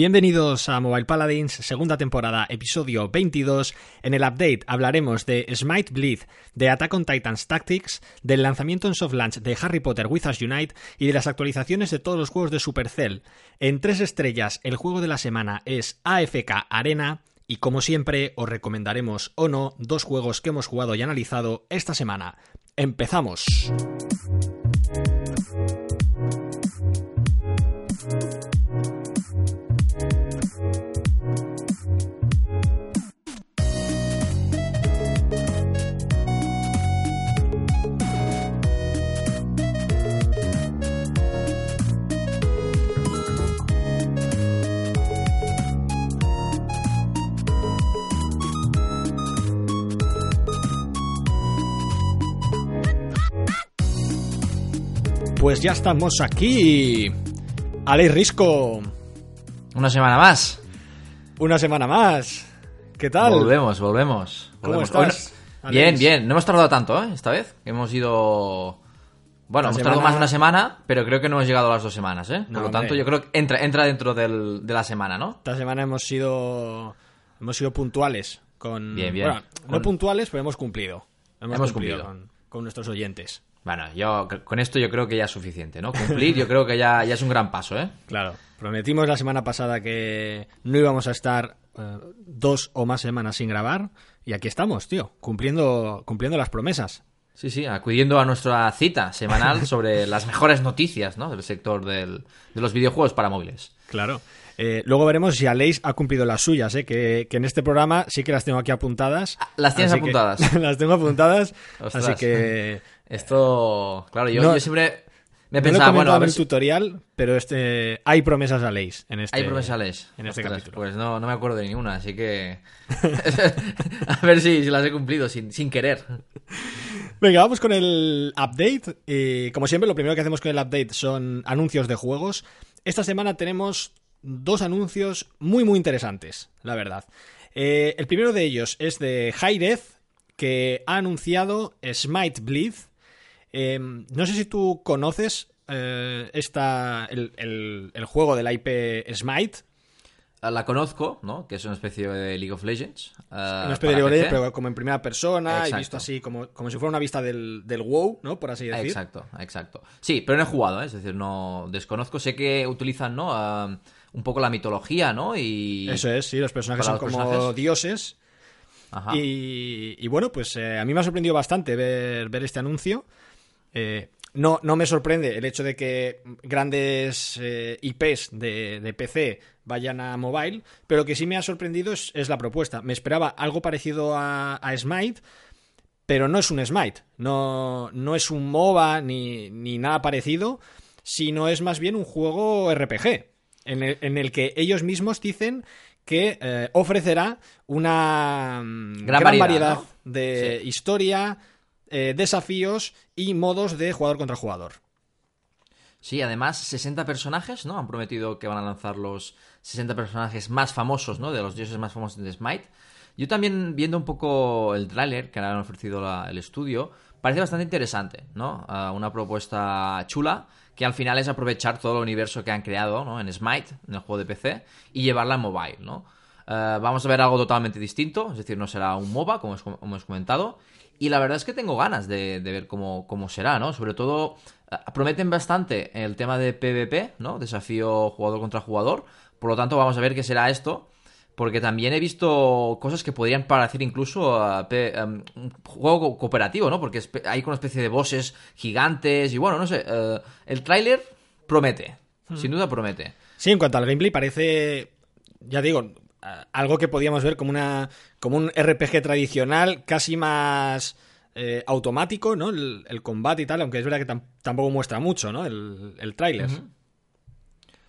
Bienvenidos a Mobile Paladins, segunda temporada, episodio 22. En el update hablaremos de Smite Bleed, de Attack on Titans Tactics, del lanzamiento en soft launch de Harry Potter Wizards Unite y de las actualizaciones de todos los juegos de Supercell. En tres estrellas, el juego de la semana es AFK Arena. Y como siempre, os recomendaremos o no dos juegos que hemos jugado y analizado esta semana. ¡Empezamos! Pues ya estamos aquí. Alex Risco. Una semana más. Una semana más. ¿Qué tal? Volvemos, volvemos. ¿Cómo volvemos. estás? Bien, bien. No hemos tardado tanto, ¿eh? Esta vez. Hemos ido... Bueno, Una hemos tardado semana- más de una semana, pero creo que no hemos llegado a las dos semanas, ¿eh? Por No, lo tanto, hombre. yo creo que entra, entra dentro del- de la semana, ¿no? Esta semana hemos sido hemos sido puntuales con Bien, bien. bueno, no puntuales, pero hemos cumplido. Hemos, Hemos cumplido, cumplido. Con, con nuestros oyentes. Bueno, yo con esto yo creo que ya es suficiente, ¿no? Cumplir yo creo que ya, ya es un gran paso, ¿eh? Claro. Prometimos la semana pasada que no íbamos a estar eh, dos o más semanas sin grabar y aquí estamos, tío, cumpliendo cumpliendo las promesas. Sí, sí, acudiendo a nuestra cita semanal sobre las mejores noticias, ¿no? Del sector del- de los videojuegos para móviles. Claro. Eh, luego veremos si Aleix ha cumplido las suyas, ¿eh? que, que en este programa sí que las tengo aquí apuntadas. las tienes apuntadas. las tengo apuntadas, Ostras. así que Esto, claro, yo, No- yo siempre me no lo he pensaba, bueno, a en ver el si- tutorial, pero este hay promesas a Aleix en este hay promesales. en este Ostras, capítulo. Pues no, no me acuerdo de ninguna, así que... a ver si, si las he cumplido sin, sin querer. Venga, vamos con el update. Y como siempre, lo primero que hacemos con el update son anuncios de juegos. Esta semana tenemos dos anuncios muy, muy interesantes, la verdad. Eh, el primero de ellos es de Hi-Rez, que ha anunciado Smite Bleed. Eh, no sé si tú conoces eh, esta, el, el- el juego de la IP Smite. La conozco, ¿no? Que es una especie de League of Legends. eh, Una especie de League of. Legends, pero como en primera persona y Exacto. visto así como, como si fuera una vista del, del WoW, ¿no? Por así decir. Exacto, exacto. Sí, pero no he jugado, ¿eh? es decir, no desconozco. Sé que utilizan, ¿no? Ah, un poco la mitología, ¿no? Y... Eso es, sí, los personajes son los como personajes. dioses. Ajá. Y, y bueno, pues eh, a mí me ha sorprendido bastante ver, ver este anuncio. Eh, no, no me sorprende el hecho de que grandes eh, IPs de, de PC vayan a mobile, pero lo que sí me ha sorprendido es, es la propuesta. Me esperaba algo parecido a, a Smite, pero no es un Smite, no, no es un MOBA ni, ni nada parecido, sino es más bien un juego RPG, en el, en el que ellos mismos dicen que eh, ofrecerá una mm, gran, variedad, variedad, ¿no? de Sí. historia, eh, desafíos y modos de jugador contra jugador. Sí, además 60 personajes, ¿no? Han prometido que van a lanzar los 60 personajes más famosos, ¿no? De los dioses más famosos de Smite. Yo también, viendo un poco el tráiler que han ofrecido el estudio, parece bastante interesante, ¿no? Ah, una propuesta chula que al final es aprovechar todo el universo que han creado, ¿no? En Smite, en el juego de PC, y llevarla en mobile, ¿no? Ah, vamos a ver algo totalmente distinto, es decir, no será un MOBA, como hemos comentado, y la verdad es que tengo ganas de, de ver cómo, cómo será, ¿no? Sobre todo, eh, prometen bastante el tema de PvP, ¿no? Desafío jugador contra jugador. Por lo tanto, vamos a ver qué será esto. Porque también he visto cosas que podrían parecer incluso eh, pe- em, un juego co- cooperativo, ¿no? Porque hay una especie de bosses gigantes y bueno, no sé. eh, el tráiler promete. Sin duda promete. Sí, en cuanto al gameplay parece, ya digo, a- algo que podíamos ver como una como un RPG tradicional, casi más eh, automático, ¿no? El, combate y tal, aunque es verdad que tam- tampoco muestra mucho, ¿no? El, el tráiler.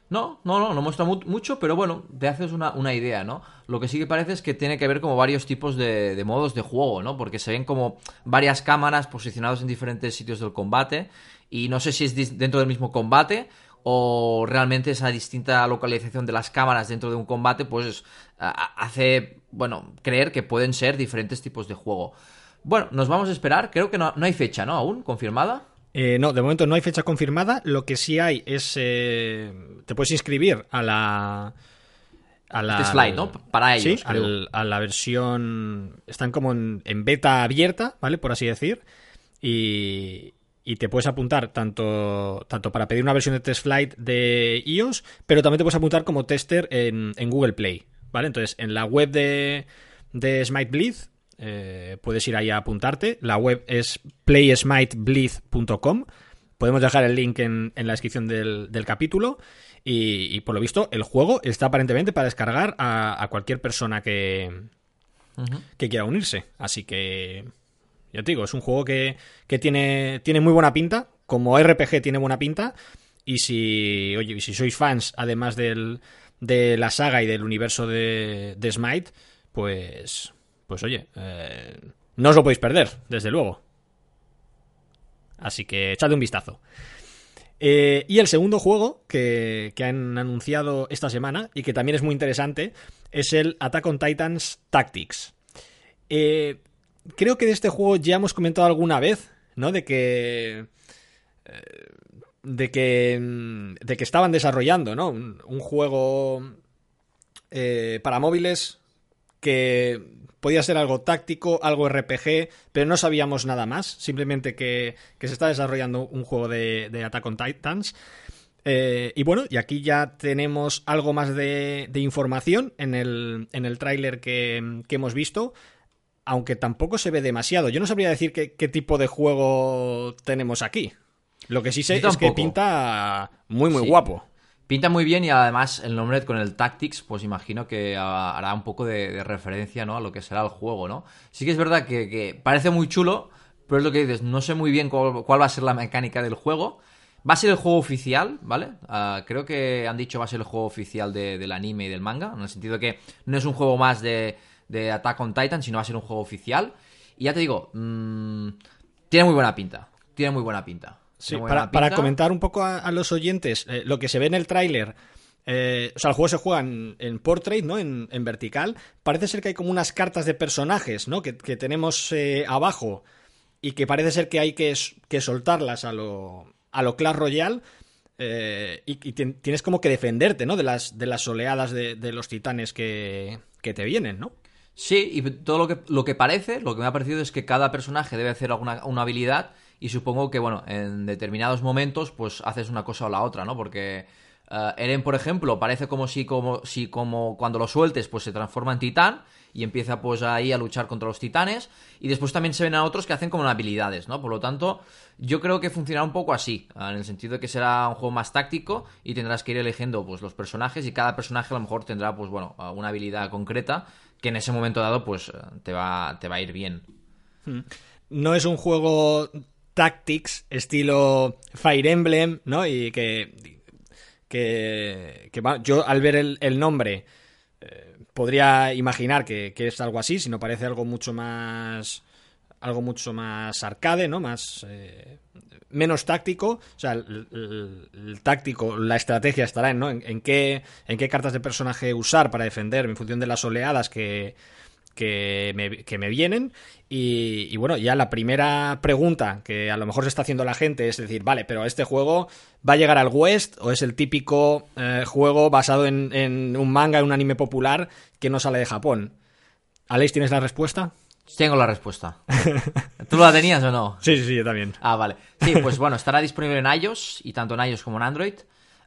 No, no, no, no muestra mu- mucho, pero bueno, te haces una, una idea, ¿no? Lo que sí que parece es que tiene que ver como varios tipos de, de modos de juego, ¿no? Porque se ven como varias cámaras posicionadas en diferentes sitios del combate y no sé si es dentro del mismo combate o realmente esa distinta localización de las cámaras dentro de un combate pues hace, bueno, creer que pueden ser diferentes tipos de juego. Bueno, nos vamos a esperar, creo que no, no hay fecha, ¿no? Aún confirmada. Eh, no, de momento no hay fecha confirmada. Lo que sí hay es. eh, te puedes inscribir a la. a la, Test Flight, ¿no? Para ellos, sí, al- a la versión. Están como en, en beta abierta, ¿vale? Por así decir. Y, y te puedes apuntar tanto, tanto para pedir una versión de Test Flight de iOS, pero también te puedes apuntar como tester en, en Google Play, ¿vale? Entonces, en la web de, de Smite Bleed, eh, puedes ir ahí a apuntarte. La web es playsmitebleed.com. Podemos dejar el link en, en la descripción del, del capítulo. Y, y por lo visto, el juego está aparentemente para descargar a, a cualquier persona que, que quiera unirse. Así que, ya te digo, es un juego que, que tiene, tiene muy buena pinta. Como RPG tiene buena pinta. Y si, oye, si sois fans, además del, de la saga y del universo de, de Smite, pues, pues oye, eh, no os lo podéis perder, desde luego. Así que echadle un vistazo. Eh, y el segundo juego que, que han anunciado esta semana y que también es muy interesante es el Attack on Titans Tactics. Eh, creo que de este juego ya hemos comentado alguna vez, ¿no? De que. eh, de que. mm, de que estaban desarrollando, ¿no? Un, juego. eh, para móviles que podía ser algo táctico, algo RPG, pero no sabíamos nada más. Simplemente que, que se está desarrollando un juego de, de Attack on Titans. Eh, y bueno, y aquí ya tenemos algo más de, de información en el, en el tráiler que, que hemos visto, aunque tampoco se ve demasiado. Yo no sabría decir qué, qué tipo de juego tenemos aquí. Lo que sí sé es que pinta muy, muy Sí. guapo. Pinta muy bien y además el nombre con el Tactics, pues imagino que hará un poco de, de referencia ¿no? a lo que será el juego, ¿no? Sí que es verdad que, que parece muy chulo, pero es lo que dices, no sé muy bien cuál, cuál va a ser la mecánica del juego. Va a ser el juego oficial, ¿vale? Ah, creo que han dicho va a ser el juego oficial de- del anime y del manga, en el sentido de que no es un juego más de, de Attack on Titan, sino va a ser un juego oficial. Y ya te digo, mm, tiene muy buena pinta, tiene muy buena pinta. Sí, para, comentar un poco a, a los oyentes, eh, lo que se ve en el tráiler, eh, o sea, el juego se juega en, en portrait, ¿no? En, en vertical. Parece ser que hay como unas cartas de personajes, ¿no? Que, que tenemos eh, abajo y que parece ser que hay que, que soltarlas a lo, a lo Clash Royale. eh, y, y tien- tienes como que defenderte, ¿no? De las, de las oleadas de, de los titanes que, que te vienen, ¿no? Sí, y todo lo que, lo que parece, lo que me ha parecido es que cada personaje debe hacer alguna una habilidad y supongo que, bueno, en determinados momentos pues haces una cosa o la otra, ¿no? Porque eh, Eren, por ejemplo, parece como si, como si como cuando lo sueltes pues se transforma en titán y empieza pues ahí a luchar contra los titanes y después también se ven a otros que hacen como habilidades, ¿no? Por lo tanto, yo creo que funcionará un poco así, en el sentido de que será un juego más táctico y tendrás que ir eligiendo pues los personajes y cada personaje a lo mejor tendrá pues bueno, una habilidad concreta que en ese momento dado pues te va, te va a ir bien. no es un juego Tactics estilo Fire Emblem, ¿no? Y que, que, que va- yo al ver el, el nombre eh, podría imaginar que, que es algo así, sino parece algo mucho más algo mucho más arcade, ¿no? Más eh, menos táctico, o sea, el, táctico, la estrategia estará en, ¿no? en, en qué en qué cartas de personaje usar para defender en función de las oleadas que que me, que me vienen. Y, y bueno, ya la primera pregunta que a lo mejor se está haciendo la gente es decir, vale, pero este juego va a llegar al West o es el típico eh, juego basado en, en un manga, en un anime popular que no sale de Japón. Alex, ¿tienes la respuesta? Tengo la respuesta. ¿Tú la tenías o no? Sí, sí, sí, yo también. Ah, vale. Sí, pues bueno, estará disponible en iOS y tanto en iOS como en Android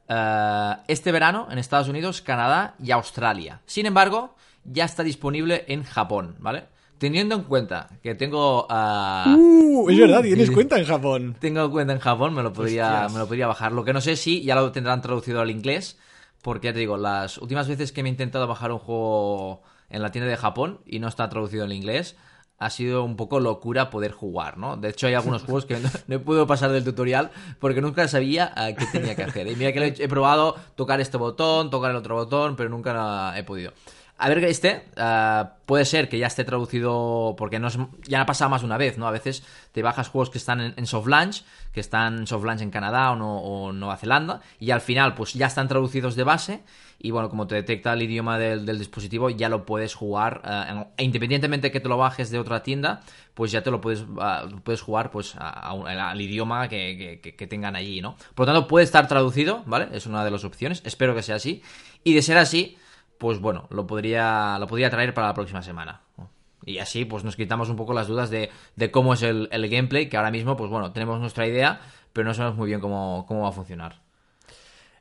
eh, este verano en Estados Unidos, Canadá y Australia. Sin embargo, ya está disponible en Japón, ¿vale? Teniendo en cuenta que tengo... eh, Uh, es verdad, tienes sí. cuenta en Japón. tengo cuenta en Japón, me lo podría, me lo podría bajar. Lo que no sé si ya lo tendrán traducido al inglés, porque ya te digo, las últimas veces que me he intentado bajar un juego en la tienda de Japón y no está traducido al inglés, ha sido un poco locura poder jugar, ¿no? De hecho, hay algunos juegos que no, no he podido pasar del tutorial porque nunca sabía eh, qué tenía que hacer. Y mira que lo he, he probado tocar este botón, tocar el otro botón, pero nunca he podido. A ver, este eh, puede ser que ya esté traducido porque no es, ya ha pasado más de una vez, ¿no? A veces te bajas juegos que están en, soft launch, que están en soft launch en Canadá o, no- o Nueva Zelanda, y al final pues ya están traducidos de base, y bueno, como te detecta el idioma del, del dispositivo, ya lo puedes jugar, en- e independientemente que te lo bajes de otra tienda, pues ya te lo puedes, ah, puedes jugar pues al idioma que- que- que tengan allí, ¿no? Por lo tanto, puede estar traducido, ¿vale? Es una de las opciones, espero que sea así, y de ser así pues bueno, lo podría, lo podría traer para la próxima semana. Y así, pues nos quitamos un poco las dudas de, cómo es el, gameplay, que ahora mismo, pues bueno, tenemos nuestra idea, pero no sabemos muy bien cómo, va a funcionar.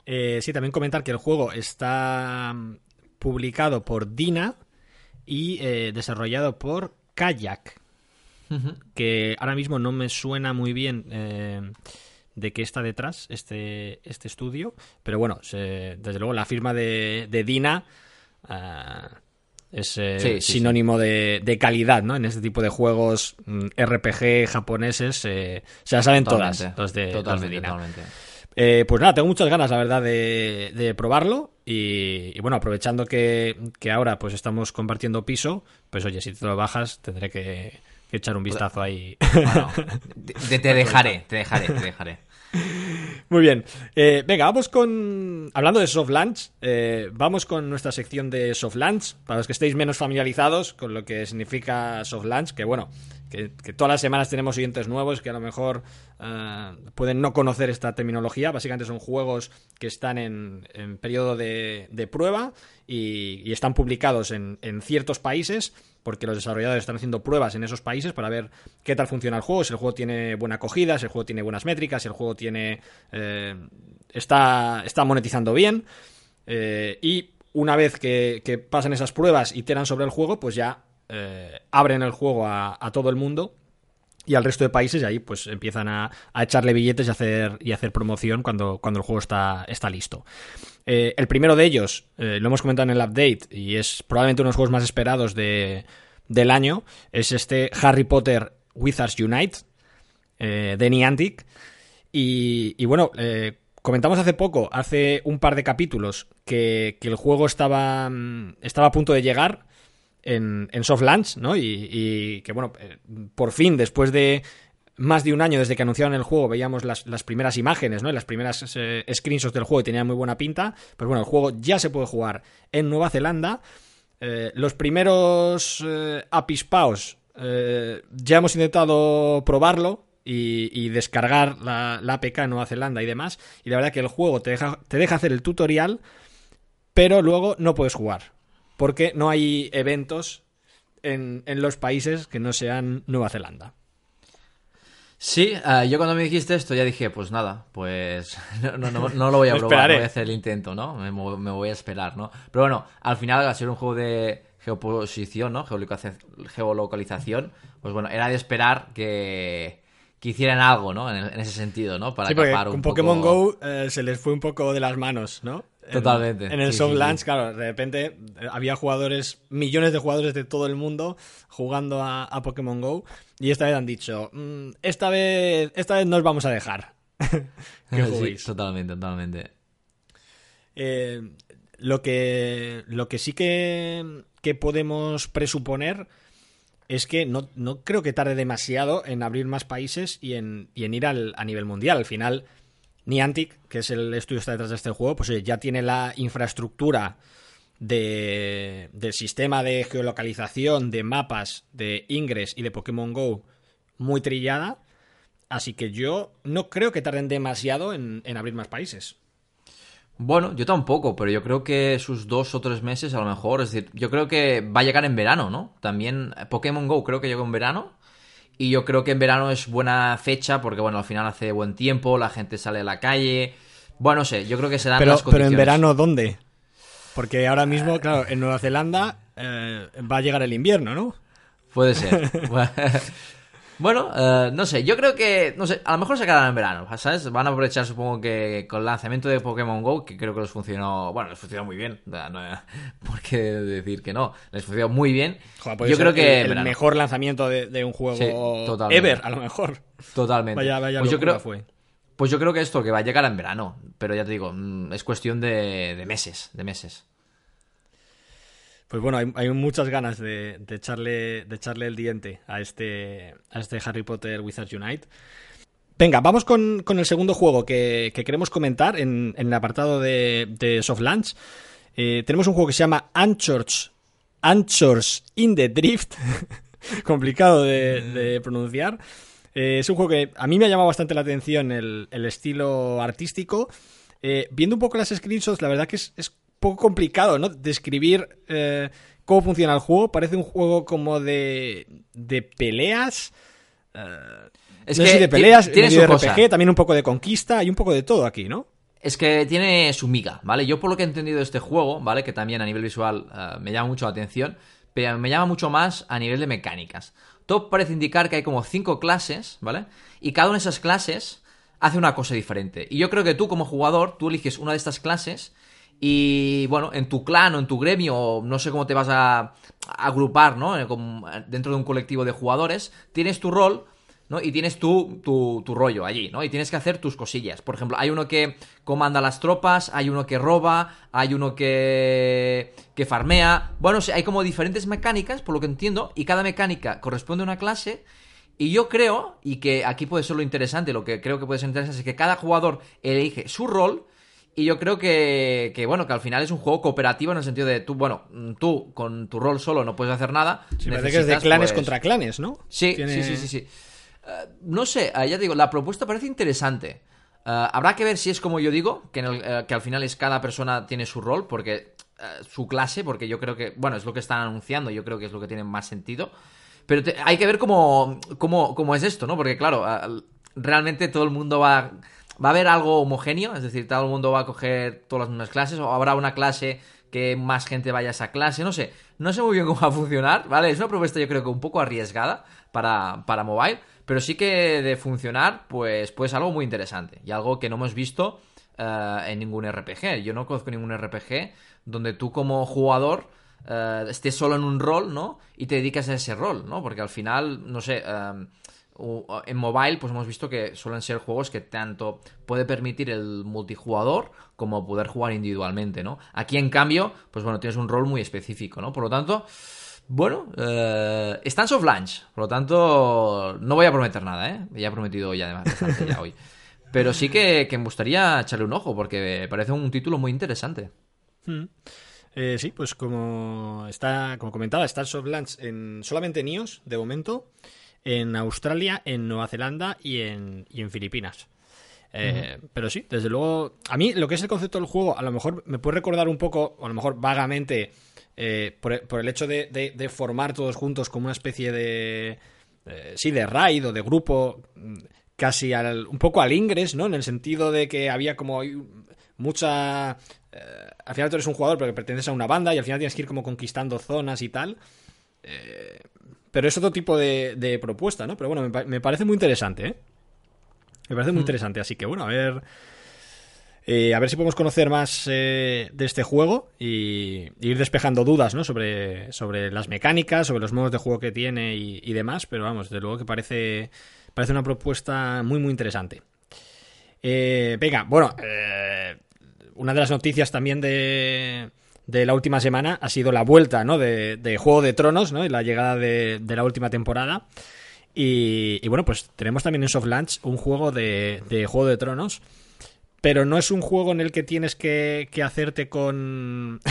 Eh, sí, también comentar que el juego está mm, publicado por Dina y eh, desarrollado por Kayak, que ahora mismo no me suena muy bien eh, de qué está detrás este, este estudio, pero bueno, desde luego la firma de, Dina es eh, sinónimo De, calidad, ¿no? En este tipo de juegos mm, RPG japoneses eh, se las saben todas los de, totalmente, eh, pues nada, tengo muchas ganas, la verdad, de, probarlo. Y, bueno, aprovechando que, ahora pues estamos compartiendo piso, pues oye, si te lo bajas, tendré que, echar un vistazo ahí. te, dejaré, te dejaré, te dejaré. Muy bien. Eh, venga, vamos con. Hablando de soft launch, eh, vamos con nuestra sección de soft launch. Para los que estéis menos familiarizados con lo que significa soft launch, que bueno, que, todas las semanas tenemos oyentes nuevos que a lo mejor eh, pueden no conocer esta terminología. Básicamente son juegos que están en, periodo de, prueba y, están publicados en, ciertos países porque los desarrolladores están haciendo pruebas en esos países para ver qué tal funciona el juego, si el juego tiene buena acogida, si el juego tiene buenas métricas, si el juego tiene eh, está, está monetizando bien. Eh, y una vez que, pasan esas pruebas y iteran sobre el juego, pues ya eh, abren el juego a, todo el mundo y al resto de países y ahí pues empiezan a, echarle billetes y hacer, y hacer promoción cuando, el juego está, listo. Eh, el primero de ellos, eh, lo hemos comentado en el update, y es probablemente uno de los juegos más esperados de, del año, es este Harry Potter Wizards Unite de Niantic. Y, bueno, comentamos hace poco, hace un par de capítulos, que, el juego mm, estaba a punto de llegar en, en soft launch, ¿no? Y, y que bueno, por fin, después de más de un año desde que anunciaron el juego, veíamos las, primeras imágenes, ¿no? Las primeras eh, screenshots del juego y tenía muy buena pinta. Pues bueno, el juego ya se puede jugar en Nueva Zelanda. Eh, los primeros eh, apispaos ya hemos intentado probarlo y, descargar la, APK en Nueva Zelanda y demás. Y la verdad que el juego te deja, te deja hacer el tutorial, pero luego no puedes jugar. Porque no hay eventos en, en los países que no sean Nueva Zelanda. Sí, eh, yo cuando me dijiste esto ya dije, pues nada, pues no, lo voy a probar, voy a hacer el intento, ¿no? Me, voy a esperar, ¿no? Pero bueno, al final, al ser un juego de geoposición, ¿no? Geolocalización, pues bueno, era de esperar que, que hicieran algo, ¿no? En, ese sentido, ¿no? Para sí, porque con Pokémon Go eh, se les fue un poco de las manos, ¿no? Totalmente. En, el Soft Launch, claro, de repente eh, había jugadores, millones de jugadores de todo el mundo jugando a, Pokémon Go y esta vez han dicho, mm, esta vez esta vez nos vamos a dejar. sí, totalmente, totalmente. Eh, lo, que, lo que sí que, que podemos presuponer es que no, creo que tarde demasiado en abrir más países y en, y en ir al, a nivel mundial. Al final Niantic, que es el estudio que está detrás de este juego, pues ya tiene la infraestructura de, del sistema de geolocalización, de mapas, de Ingress y de Pokémon Go muy trillada. Así que yo no creo que tarden demasiado en, abrir más países. Bueno, yo tampoco, pero yo creo que sus dos o tres meses a lo mejor, es decir, yo creo que va a llegar en verano, ¿no? También Pokémon Go creo que llegó en verano y yo creo que en verano es buena fecha porque, bueno, al final hace buen tiempo, la gente sale a la calle. Bueno, no sé, yo creo que se dan pero, las condiciones. Pero en verano, ¿dónde? Porque ahora mismo, claro, en Nueva Zelanda eh, va a llegar el invierno, ¿no? Puede ser. Bueno, eh, no sé, yo creo que, no sé, a lo mejor se quedarán en verano, ¿sabes? Van a aprovechar, supongo que con el lanzamiento de Pokémon Go, que creo que les funcionó, bueno, les funcionó muy bien, no por qué decir que no, les funcionó muy bien. yo creo que el, mejor lanzamiento de, un juego ever, a lo mejor. Totalmente. Vaya, vaya pues yo creo, fue. Pues yo creo que esto que va a llegar en verano, pero ya te digo, mm, es cuestión de, de meses, de meses. Pues bueno, hay, muchas ganas de, echarle, de echarle el diente a este, a este Harry Potter Wizards Unite. Venga, vamos con, el segundo juego que, queremos comentar en, el apartado de, Soft Launch. Eh, tenemos un juego que se llama Anchors, Anchors in the Drift. Complicado de, pronunciar. Eh, es un juego que a mí me ha llamado bastante la atención el, estilo artístico. Eh, viendo un poco las screenshots, la verdad que es poco complicado, ¿no? Describir eh, cómo funciona el juego. Parece un juego como de, de peleas. Eh, Es no que sé si de peleas, tiene medio su de cosa. RPG, también un poco de conquista y un poco de todo aquí, ¿no? Es que tiene su miga, ¿vale? Yo por lo que he entendido de este juego, ¿vale? Que también a nivel visual eh, me llama mucho la atención, pero me llama mucho más a nivel de mecánicas. Todo parece indicar que hay como cinco clases, ¿vale? Y cada una de esas clases hace una cosa diferente. Y yo creo que tú como jugador, tú eliges una de estas clases y, bueno, en tu clan o en tu gremio, o no sé cómo te vas a, a agrupar, ¿no? Eh, Dentro de un colectivo de jugadores, tienes tu rol ¿no? Y tienes tu, tu, tu rollo allí, ¿no? Y tienes que hacer tus cosillas. Por ejemplo, hay uno que comanda las tropas, hay uno que roba, hay uno que, que farmea. Bueno, sí, hay como diferentes mecánicas, por lo que entiendo, y cada mecánica corresponde a una clase. Y yo creo, y que aquí puede ser lo interesante, lo que creo que puede ser interesante es que cada jugador elige su rol. Y yo creo que, que, bueno, que al final es un juego cooperativo en el sentido de tú, bueno, tú con tu rol solo no puedes hacer nada. Sí, parece que es de clanes pues, contra clanes, ¿no? Sí, Tiene- sí, sí, sí, sí. Eh, no sé, eh, ya te digo, la propuesta parece interesante. Eh, habrá que ver si es como yo digo, que, en el- que al final es cada persona tiene su rol, porque su clase, porque yo creo que, bueno, es lo que están anunciando, yo creo que es lo que tiene más sentido. Pero te- hay que ver cómo, cómo, cómo es esto, ¿no? Porque claro, realmente todo el mundo va, va a haber algo homogéneo, es decir, todo el mundo va a coger todas las mismas clases, o habrá una clase que más gente vaya a esa clase, no sé, no sé muy bien cómo va a funcionar, ¿vale? Es una propuesta yo creo que un poco arriesgada para, para mobile, pero sí que de funcionar, pues, pues algo muy interesante y algo que no hemos visto eh, en ningún RPG. Yo no conozco ningún RPG donde tú como jugador eh, estés solo en un rol, ¿no? Y te dedicas a ese rol, ¿no? Porque al final, no sé, eh, en mobile pues hemos visto que suelen ser juegos que tanto puede permitir el multijugador como poder jugar individualmente, ¿no? Aquí en cambio, pues bueno, tienes un rol muy específico, ¿no? Por lo tanto, bueno, eh, están soft launch, por lo tanto, no voy a prometer nada, ¿eh? Ya he prometido ya además ya hoy. Pero sí que, que me gustaría echarle un ojo porque parece un título muy interesante. Mm. Eh, sí, pues como está, como comentaba, está el soft launch en solamente en iOS de momento, en Australia, en Nueva Zelanda y en, y en Filipinas. Eh, Pero sí, desde luego, a mí lo que es el concepto del juego, a lo mejor me puede recordar un poco, o a lo mejor vagamente, eh, por, el, por el hecho de, de- de formar todos juntos como una especie de, eh, sí, de raid o de grupo, mm, casi al, un poco al Ingres, ¿no? En el sentido de que había como mucha... al final tú eres un jugador pero que perteneces a una banda y al final tienes que ir como conquistando zonas y tal. Eh, pero es otro tipo de, de propuesta, ¿no? Pero bueno, me, me parece muy interesante, ¿eh? Me parece muy interesante, así que bueno, a ver... eh, a ver si podemos conocer más eh, de este juego y, y ir despejando dudas ¿no? sobre, sobre las mecánicas, sobre los modos de juego que tiene y, y demás, pero vamos, de luego que parece, parece una propuesta muy muy interesante. Eh, venga, bueno, una de las noticias también de, de la última semana ha sido la vuelta ¿no? de, de Juego de Tronos ¿no? y la llegada de, la última temporada. Y, y bueno, pues tenemos también en Soft Launch un juego de, de Juego de Tronos. Pero no es un juego en el que tienes que, que hacerte con,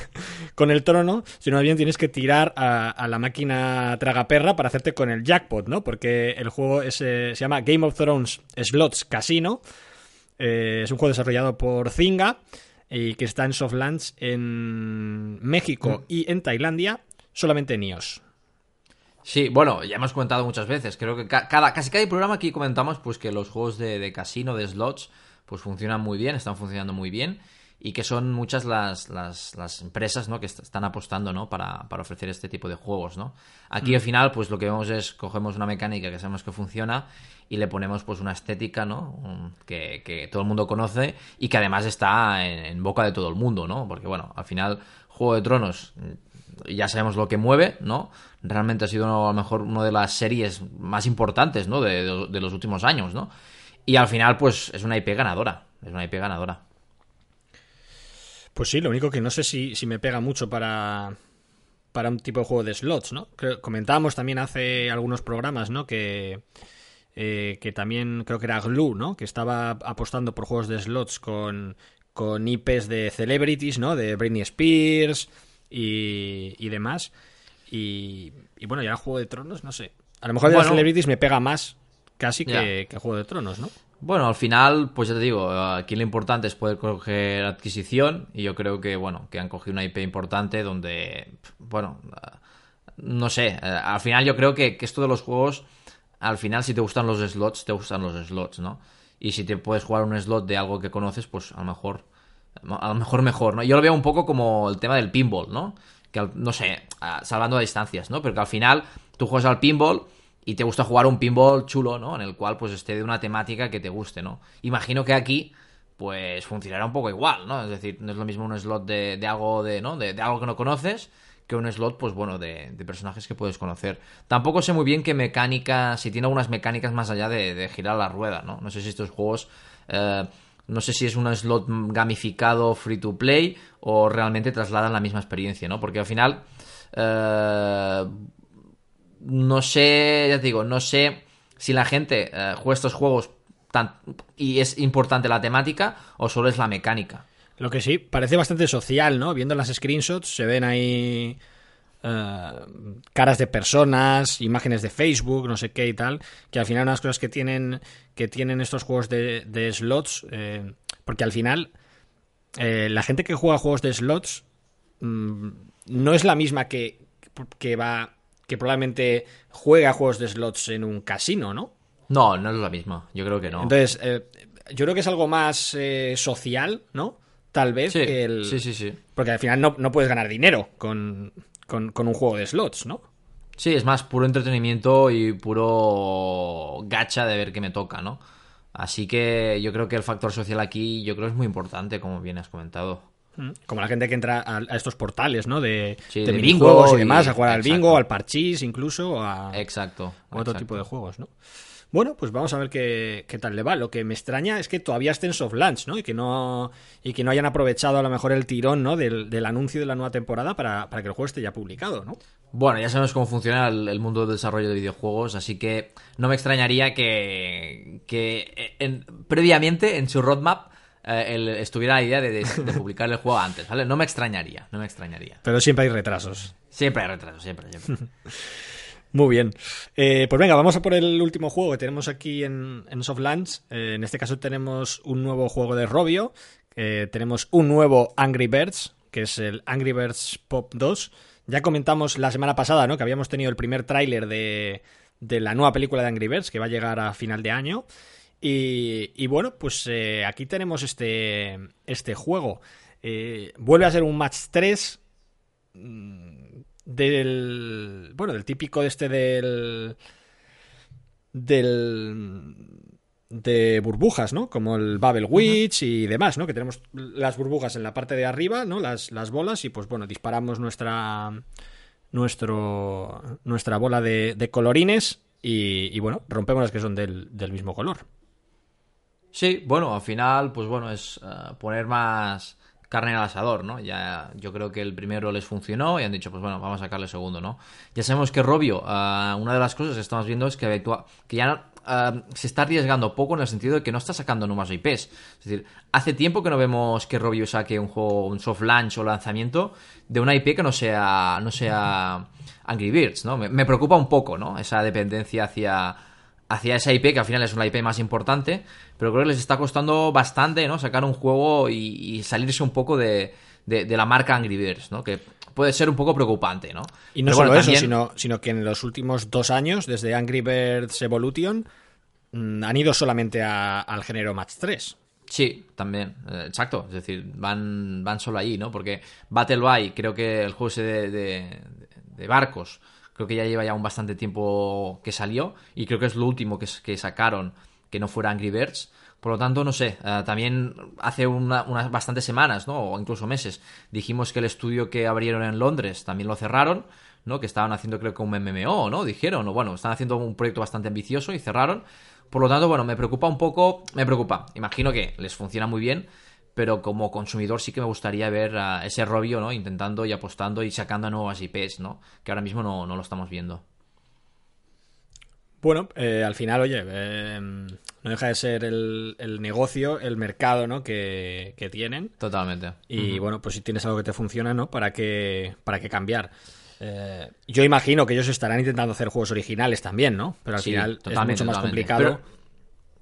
con el trono, sino más bien tienes que tirar a, a la máquina tragaperra para hacerte con el jackpot, ¿no? Porque el juego es, eh, se llama Game of Thrones Slots Casino. Eh, es un juego desarrollado por Zynga y que está en soft launch en México y en Tailandia, solamente en iOS. Sí, bueno, ya hemos comentado muchas veces. Creo que ca- cada, casi cada programa aquí comentamos pues que los juegos de, de casino, de slots, pues funcionan muy bien, están funcionando muy bien. Y que son muchas las, las, las empresas ¿no? que est- están apostando ¿no? para, para ofrecer este tipo de juegos. ¿no? Aquí al final, pues lo que vemos es cogemos una mecánica que sabemos que funciona y le ponemos pues una estética ¿no? Que, que todo el mundo conoce y que además está en, en boca de todo el mundo, ¿no? Porque bueno, al final, Juego de Tronos ya sabemos lo que mueve, ¿no? Realmente ha sido a lo mejor una de las series más importantes, ¿no? De, de- de los últimos años, ¿no? Y al final, pues, es una IP ganadora. Es una IP ganadora. Pues sí, lo único que no sé si, si me pega mucho para, para un tipo de juego de slots, ¿no? Creo- comentábamos también hace algunos programas, ¿no? Que, eh, que también creo que era Glue, ¿no? Que estaba apostando por juegos de slots con, con IPs de celebrities, ¿no? De Britney Spears y, y demás. Y, y bueno, ya Juego de Tronos, no sé. A lo mejor de las celebrities me pega más casi que, que Juego de Tronos, ¿no? Bueno, al final, pues ya te digo, aquí lo importante es poder coger adquisición y yo creo que, bueno, que han cogido una IP importante donde, bueno, no sé, al final yo creo que, que esto de los juegos, al final si te gustan los slots, te gustan los slots, ¿no? Y si te puedes jugar un slot de algo que conoces, pues a lo mejor, a lo mejor mejor, ¿no? Yo lo veo un poco como el tema del pinball, ¿no? Que, no sé, salvando a distancias, ¿no? Pero que al final tú juegas al pinball y te gusta jugar un pinball chulo, ¿no? En el cual pues esté de una temática que te guste, ¿no? Imagino que aquí pues funcionará un poco igual, ¿no? Es decir, no es lo mismo un slot de, algo de, ¿no? De, algo que no conoces que un slot, pues bueno, de, personajes que puedes conocer. Tampoco sé muy bien qué mecánica, si tiene algunas mecánicas más allá de, girar la rueda, ¿no? No sé si estos juegos, eh, no sé si es un slot gamificado free to play o realmente trasladan la misma experiencia, ¿no? Porque al final, eh, no sé, ya te digo, no sé si la gente eh, juega estos juegos y es importante la temática o solo es la mecánica. Lo que sí, parece bastante social, ¿no? Viendo las screenshots se ven ahí eh, caras de personas, imágenes de Facebook, no sé qué y tal, que al final una de las cosas que tienen, que tienen estos juegos de, slots, eh, porque al final la gente que juega juegos de slots mm, no es la misma que, que va que probablemente juega juegos de slots en un casino, ¿no? No, no es lo mismo. Yo creo que no. Entonces, eh, yo creo que es algo más eh, social, ¿no? Tal vez. Sí, el... sí, sí, sí. Porque al final no, puedes ganar dinero con, con, un juego de slots, ¿no? Sí, es más puro entretenimiento y puro gacha de ver qué me toca, ¿no? Así que yo creo que el factor social aquí, yo creo que es muy importante, como bien has comentado. Como la gente que entra a, estos portales, ¿no? De, de, bingo y demás, a jugar al bingo, al parchís, incluso, a, exacto, otro tipo de juegos, ¿no? Bueno, pues vamos a ver qué, tal le va. Lo que me extraña es que todavía estén soft launch, ¿no? Y que no, y que no hayan aprovechado a lo mejor el tirón, ¿no? Del, anuncio de la nueva temporada para, que el juego esté ya publicado, ¿no? Bueno, ya sabemos cómo funciona el, mundo del desarrollo de videojuegos, así que no me extrañaría que, que previamente en su roadmap eh, estuviera la idea de, publicar el juego antes, ¿vale? No me extrañaría, no me extrañaría. Pero siempre hay retrasos. Siempre hay retrasos, siempre, Muy bien. Eh, pues venga, vamos a por el último juego que tenemos aquí en, en Softlands. Eh, en este caso tenemos un nuevo juego de Robio. tenemos un nuevo Angry Birds, que es el Angry Birds Pop 2. Ya comentamos la semana pasada, ¿no? Que habíamos tenido el primer tráiler de, de la nueva película de Angry Birds, que va a llegar a final de año. Y, bueno, pues eh, aquí tenemos este, este juego. Eh, vuelve a ser un match 3 mm, del. Bueno, del típico de este del. del. de burbujas, ¿no? Como el Babel Witch y demás, ¿no? Que tenemos las burbujas en la parte de arriba, ¿no? Las, las bolas y pues bueno, disparamos nuestra. nuestro. nuestra bola de, colorines y, bueno, rompemos las que son del, del mismo color. Sí, bueno, al final, pues bueno, es eh, poner más carne al asador, ¿no? Ya yo creo que el primero les funcionó y han dicho, pues bueno, vamos a sacarle el segundo, ¿no? Ya sabemos que Robio, eh, una de las cosas que estamos viendo es que, que ya eh, se está arriesgando poco en el sentido de que no está sacando nuevas IPs. Es decir, hace tiempo que no vemos que Robio saque un juego, un soft launch o lanzamiento de una IP que no sea, no sea Angry Birds, ¿no? me preocupa un poco, ¿no? Esa dependencia hacia hacia esa IP, que al final es una IP más importante, pero creo que les está costando bastante, ¿no? Sacar un juego y, salirse un poco de, la marca Angry Birds, ¿no? Que puede ser un poco preocupante, ¿no? Y no solo eso, sino, sino que en los últimos dos años, desde Angry Birds Evolution, mm, han ido solamente al género Match 3. Sí, también, eh, exacto. Es decir, van, van solo ahí, ¿no? Porque Battle By, creo que el juego ese de barcos, Creo que ya lleva ya un bastante tiempo que salió y creo que es lo último que, sacaron que no fuera Angry Birds. Por lo tanto, no sé, eh, también hace unas bastantes semanas, ¿no? O incluso meses, dijimos que el estudio que abrieron en Londres también lo cerraron, ¿no? Que estaban haciendo creo que un MMO, ¿no? Dijeron, o bueno, están haciendo un proyecto bastante ambicioso y cerraron. Por lo tanto, bueno, me preocupa un poco, me preocupa. Imagino que les funciona muy bien, pero como consumidor sí que me gustaría ver a ese Robio, ¿no? Intentando y apostando y sacando nuevas IPs, ¿no? Que ahora mismo no, lo estamos viendo. Bueno, eh, al final, oye, eh, no deja de ser el, negocio, el mercado, ¿no? Que, tienen. Totalmente. Y bueno, pues si tienes algo que te funciona, ¿no? ¿Para qué, para qué cambiar? Eh, yo imagino que ellos estarán intentando hacer juegos originales también, ¿no? Pero al final es mucho más complicado.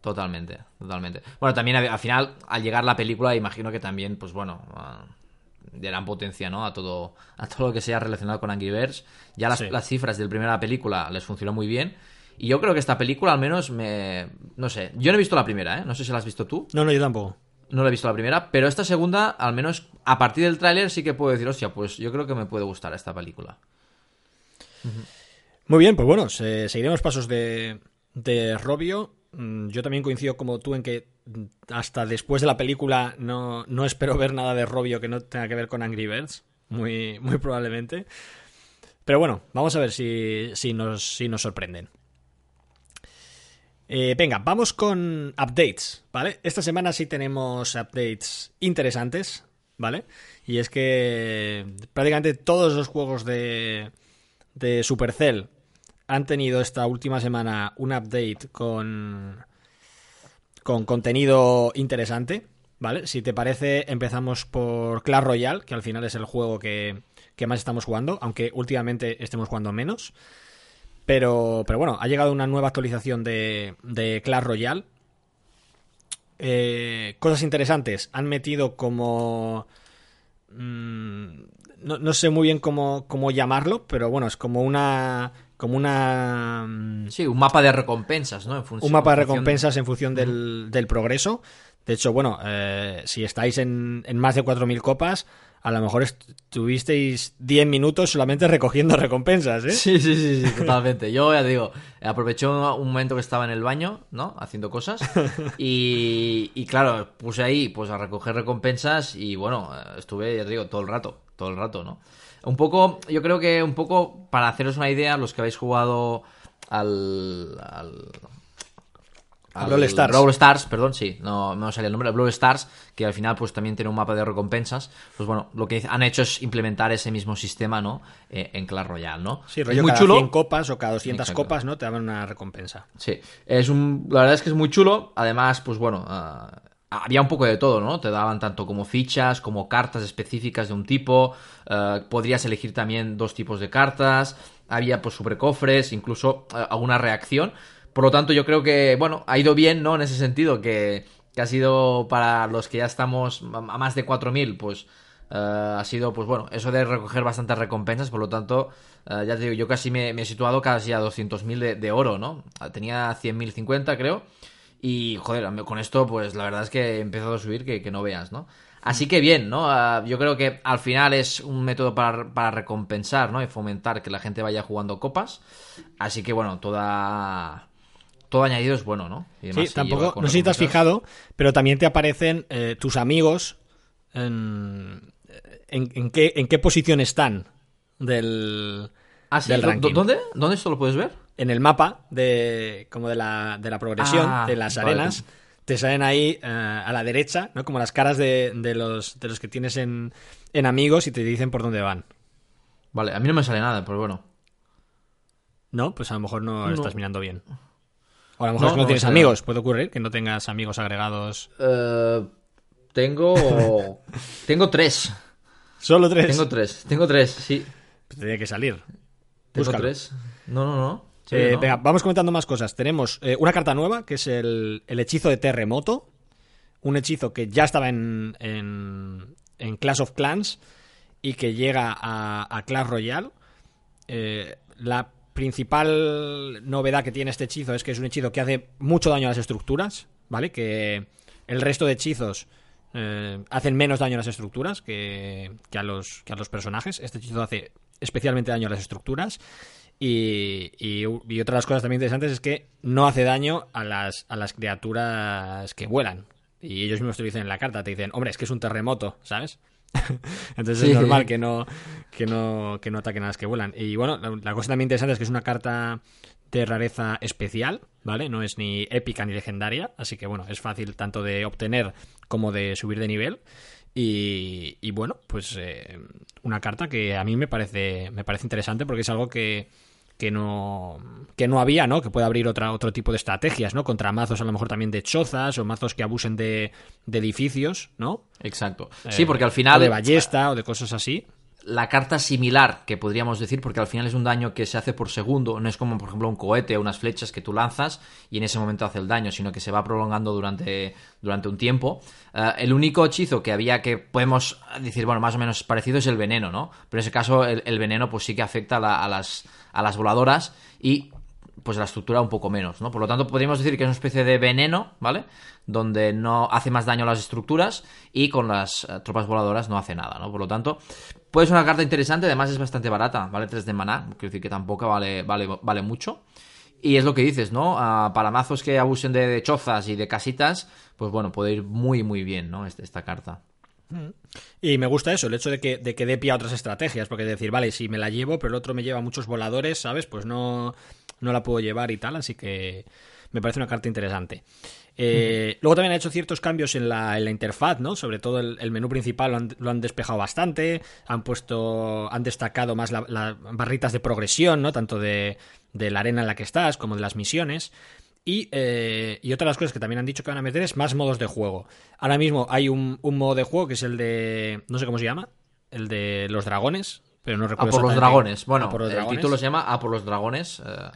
Totalmente, totalmente. Bueno, también al final, al llegar la película, imagino que también, pues bueno, uh, darán potencia, ¿no? A todo, a todo lo que sea relacionado con Angry Birds. Ya las, Sí. las cifras del primera película les funcionó muy bien. Y yo creo que esta película al menos me... No sé, yo no he visto la primera, ¿eh? No sé si la has visto tú. No, no, yo tampoco. No la he visto la primera, pero esta segunda, al menos a partir del tráiler sí que puedo decir, hostia, pues yo creo que me puede gustar esta película. Muy bien, pues bueno, se- seguiremos pasos de, de Robio. Mm, Yo también coincido como tú en que mm, hasta después de la película no, no espero ver nada de Robio que no tenga que ver con Angry Birds. Muy, muy probablemente. Pero bueno, vamos a ver si, si, nos, si nos sorprenden. Eh, venga, vamos con updates, ¿vale? Esta semana sí tenemos updates interesantes, ¿vale? Y es que prácticamente todos los juegos de, de Supercell han tenido esta última semana un update con, con contenido interesante, ¿vale? Si te parece, empezamos por Clash Royale, que al final es el juego que, que más estamos jugando, aunque últimamente estemos jugando menos. Pero, pero bueno, ha llegado una nueva actualización de, de Clash Royale. Eh, cosas interesantes. Han metido como... mm, no, no sé muy bien cómo, cómo llamarlo, pero bueno, es como una... Como una... mm, Sí, un mapa de recompensas, ¿no? En función- un mapa de recompensas en función del, del progreso. De hecho, bueno, eh, si estáis en, en más de 4.000 copas, a lo mejor estuvisteis 10 minutos solamente recogiendo recompensas, ¿eh? Sí, sí, sí, sí, totalmente. Yo ya te digo, aproveché un momento que estaba en el baño, ¿no? Haciendo cosas. Y, y claro, puse ahí pues a recoger recompensas y bueno, estuve, ya te digo, todo el rato, todo el rato, ¿no? Un poco, yo creo que un poco para haceros una idea, los que habéis jugado al... al A Brawl Stars. Brawl Stars, perdón, sí, no, no salía el nombre, Brawl Stars, que al final pues también tiene un mapa de recompensas. Pues bueno, lo que han hecho es implementar ese mismo sistema, ¿no? Eh, en Clash Royale, ¿no? Sí, Es rollo muy cada chulo. 100 copas o cada 200 Exacto. copas, ¿no? Te daban una recompensa. Sí, es un, la verdad es que es muy chulo. Además, pues bueno, ah, había un poco de todo, ¿no? Te daban tanto como fichas, como cartas específicas de un tipo. ah, podrías elegir también dos tipos de cartas. Había pues sobrecofres, incluso ah, alguna reacción. Por lo tanto, yo creo que, bueno, ha ido bien, ¿no? En ese sentido, que, que ha sido para los que ya estamos a más de 4.000, pues eh, ha sido, pues bueno, eso de recoger bastantes recompensas, por lo tanto, eh, ya te digo, yo casi me, me he situado casi a 200.000 de, de oro, ¿no? Tenía 100.050, creo. Y, joder, con esto, pues la verdad es que he empezado a subir que, que no veas, ¿no? Así que bien, ¿no? Ah, yo creo que al final es un método para, para recompensar, ¿no? Y fomentar que la gente vaya jugando copas. Así que, bueno, toda... Todo añadido es bueno, ¿no? Y además Sí, tampoco, no sé si te has fijado, pero también te aparecen eh, tus amigos en, en, en qué, en qué posición están del, Ah, sí, del ¿dó- ranking. ¿Dónde? ¿Dónde esto lo puedes ver? En el mapa de como de la, de la progresión Ah, de las vale. arenas te salen ahí eh, a la derecha no como las caras de, de los de los que tienes en, en amigos y te dicen por dónde van Vale, a mí no me sale nada, pero bueno. no pues a lo mejor no, No. estás mirando bien o a lo mejor No, es que no, no, tienes amigos puede ocurrir que no tengas amigos agregados Eh, tengo... tengo tres. solo tres Tengo tres. Tengo tres, sí. Pues tendría que salir Tengo Búscalo. tres. No, no, no. Sí, Eh, no. Venga, vamos comentando más cosas. Tenemos eh, una carta nueva, que es el, el hechizo de terremoto. Un hechizo que ya estaba en, en, en Clash of Clans y que llega a, a Clash Royale. Eh, la principal novedad que tiene este hechizo es que es un hechizo que hace mucho daño a las estructuras, ¿vale? Que el resto de hechizos eh, hacen menos daño a las estructuras que, que a los, que a los personajes. Este hechizo hace especialmente daño a las estructuras. Y, y- y otra de las cosas también interesantes es que no hace daño a las, a las criaturas que vuelan. Y ellos mismos te lo dicen en la carta, te dicen, hombre, es que es un terremoto, ¿sabes? Entonces Sí. es normal que no, que no, que no ataquen a las que vuelan. Y bueno, la, la cosa también interesante es que es una carta de rareza especial, ¿vale? No es ni épica ni legendaria, así que bueno, es fácil tanto de obtener como de subir de nivel. Y, y bueno, pues eh, una carta que a mí me parece, me parece interesante porque es algo que, que no que no había, ¿no? Que puede abrir otra, otro tipo de estrategias, ¿no? Contra mazos a lo mejor también de chozas o mazos que abusen de, de edificios, ¿no? Exacto. Eh, Sí, porque al final... O de ballesta o de cosas así. La carta similar, que podríamos decir, porque al final es un daño que se hace por segundo, no es como por ejemplo un cohete o unas flechas que tú lanzas y en ese momento hace el daño, sino que se va prolongando durante, durante un tiempo. Eh, el único hechizo que había que podemos decir, bueno, más o menos parecido es el veneno, ¿no? Pero en ese caso el, veneno pues sí que afecta a, las, a las voladoras y pues la estructura un poco menos, ¿no? Por lo tanto, podríamos decir que es una especie de veneno, ¿vale? Donde no hace más daño a las estructuras y con las eh, tropas voladoras no hace nada, ¿no? Por lo tanto, puede ser una carta interesante, además es bastante barata, vale 3 de maná, quiero decir que tampoco vale, vale, mucho. Y es lo que dices, ¿no? Ah, para mazos que abusen de, chozas y de casitas, pues bueno, puede ir muy, muy bien, ¿no? Este, esta carta. Y me gusta eso, el hecho de que, de que dé pie a otras estrategias, porque decir, vale, si me la llevo, pero el otro me lleva muchos voladores, ¿sabes? Pues no, no la puedo llevar y tal, así que me parece una carta interesante. Eh, luego también ha hecho ciertos cambios en la, interfaz, ¿no? Sobre todo el, menú principal lo han, despejado bastante, han puesto, han destacado más las barritas de progresión, ¿no? Tanto de, la arena en la que estás como de las misiones. Y, eh, y, otra de las cosas que también han dicho que van a meter es más modos de juego. Ahora mismo hay un, modo de juego que es el de. No sé cómo se llama. El de los dragones. Pero no recuerdo. A por los dragones. Bueno, el título se llama A por los dragones. Eh,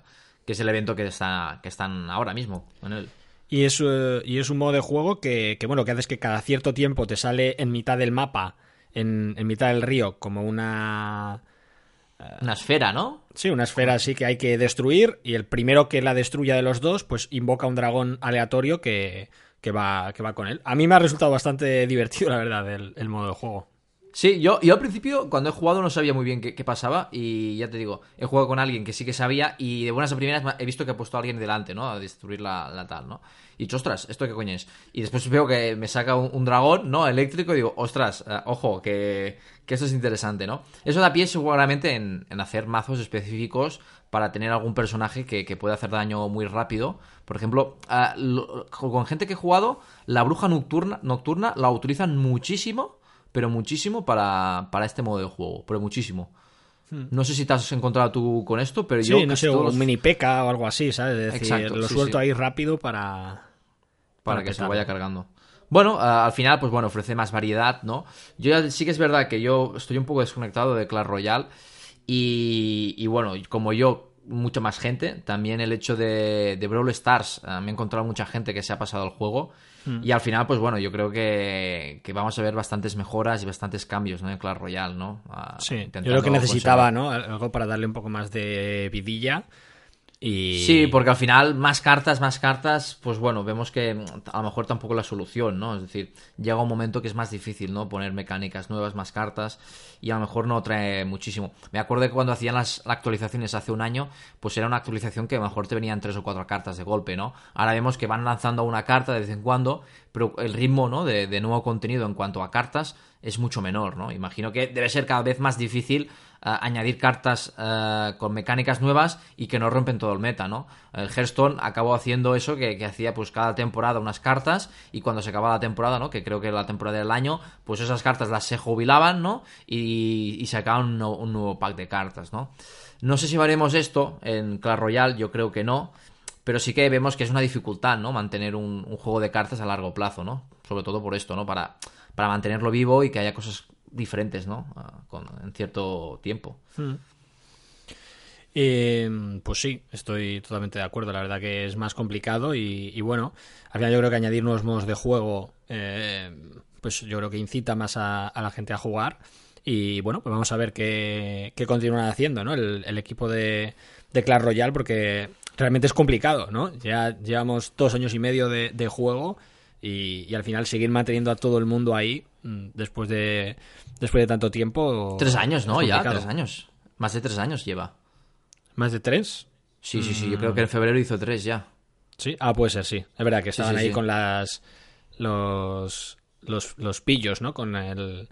que es el evento que, está, que están ahora mismo en él. Y es, eh, y es un modo de juego que, que, bueno, que haces que cada cierto tiempo te sale en mitad del mapa, en, en mitad del río, como una... Eh, una esfera, ¿no? Sí, una esfera así que hay que destruir y el primero que la destruya de los dos, pues invoca un dragón aleatorio que, que, va, que va con él. A mí me ha resultado bastante divertido, la verdad, el modo de juego. Sí, yo, yo al principio, cuando he jugado, no sabía muy bien qué, pasaba. Y ya te digo, he jugado con alguien que sí que sabía. Y de buenas a primeras he visto que ha puesto a alguien delante, ¿no? A destruir la, tal, ¿no? Y dicho, ostras, ¿esto qué coño es? Y después veo que me saca un, dragón, ¿no? Eléctrico. Y digo, ostras, eh, ojo, que, que, esto es interesante, ¿no? Eso da pie seguramente en, en hacer mazos específicos para tener algún personaje que, que pueda hacer daño muy rápido. Por ejemplo, eh, con gente que he jugado, la bruja nocturna, nocturna la utilizan muchísimo pero muchísimo para, para este modo de juego, pero muchísimo. Hmm. No sé si te has encontrado tú con esto, pero yo... no sé, un mini peca o algo así, ¿sabes? Es decir, lo suelto ahí rápido para... Para, que se vaya cargando. Bueno, al final, pues bueno, ofrece más variedad, ¿no? Yo sí que es verdad que yo estoy un poco desconectado de Clash Royale y, y bueno, como yo, mucha más gente, también el hecho de, de Brawl Stars, eh, me he encontrado mucha gente que se ha pasado al juego Mm. Y al final, pues bueno, yo creo que, vamos a ver bastantes mejoras y bastantes cambios ¿no? en Clash Royale, ¿no? sí, yo creo que necesitaba, ¿no? Algo para darle un poco más de vidilla Sí, porque al final más cartas, más cartas, pues bueno, vemos que a lo mejor tampoco la solución, ¿no? Es decir, llega un momento que es más difícil, ¿no? Poner mecánicas nuevas, más cartas, y a lo mejor no trae muchísimo. Me acuerdo que cuando hacían las actualizaciones hace un año, pues era una actualización que a lo mejor te venían tres o cuatro cartas de golpe, ¿no? Ahora vemos que van lanzando una carta de vez en cuando, pero el ritmo, ¿no? De, de nuevo contenido en cuanto a cartas es mucho menor, ¿no? Imagino que debe ser cada vez más difícil añadir cartas eh, con mecánicas nuevas y que no rompen todo el meta, ¿no? El Hearthstone acabó haciendo eso que, hacía pues cada temporada unas cartas y cuando se acababa la temporada, ¿no? Que creo que la temporada del año, pues esas cartas las se jubilaban, ¿no? Y, y sacaban un, nuevo pack de cartas, ¿no? No sé si haremos esto en Clash Royale, yo creo que no, pero sí que vemos que es una dificultad, ¿no? Mantener un, un juego de cartas a largo plazo, ¿no? Sobre todo por esto, ¿no? Para, para mantenerlo vivo y que haya cosas diferentes, ¿no? Con, en cierto tiempo. Hmm. Eh, pues sí, estoy totalmente de acuerdo. La verdad que es más complicado y, bueno, al final yo creo que añadir nuevos modos de juego, eh, pues yo creo que incita más a, la gente a jugar. Y bueno, pues vamos a ver qué, qué continúan haciendo. El, equipo de, Clash Royale, porque realmente es complicado, ¿no? Ya llevamos dos años y medio de juego y, al final seguir manteniendo a todo el mundo ahí mm, después de después de tanto tiempo. Tres años, ¿no? Ya, tres años. Más de tres años lleva. ¿Más de tres? Sí, sí, sí. Yo creo que en febrero hizo tres ya. Sí, ah, puede ser, sí. Es verdad que estaban ahí con las. Los, los, pillos, ¿no? Con el,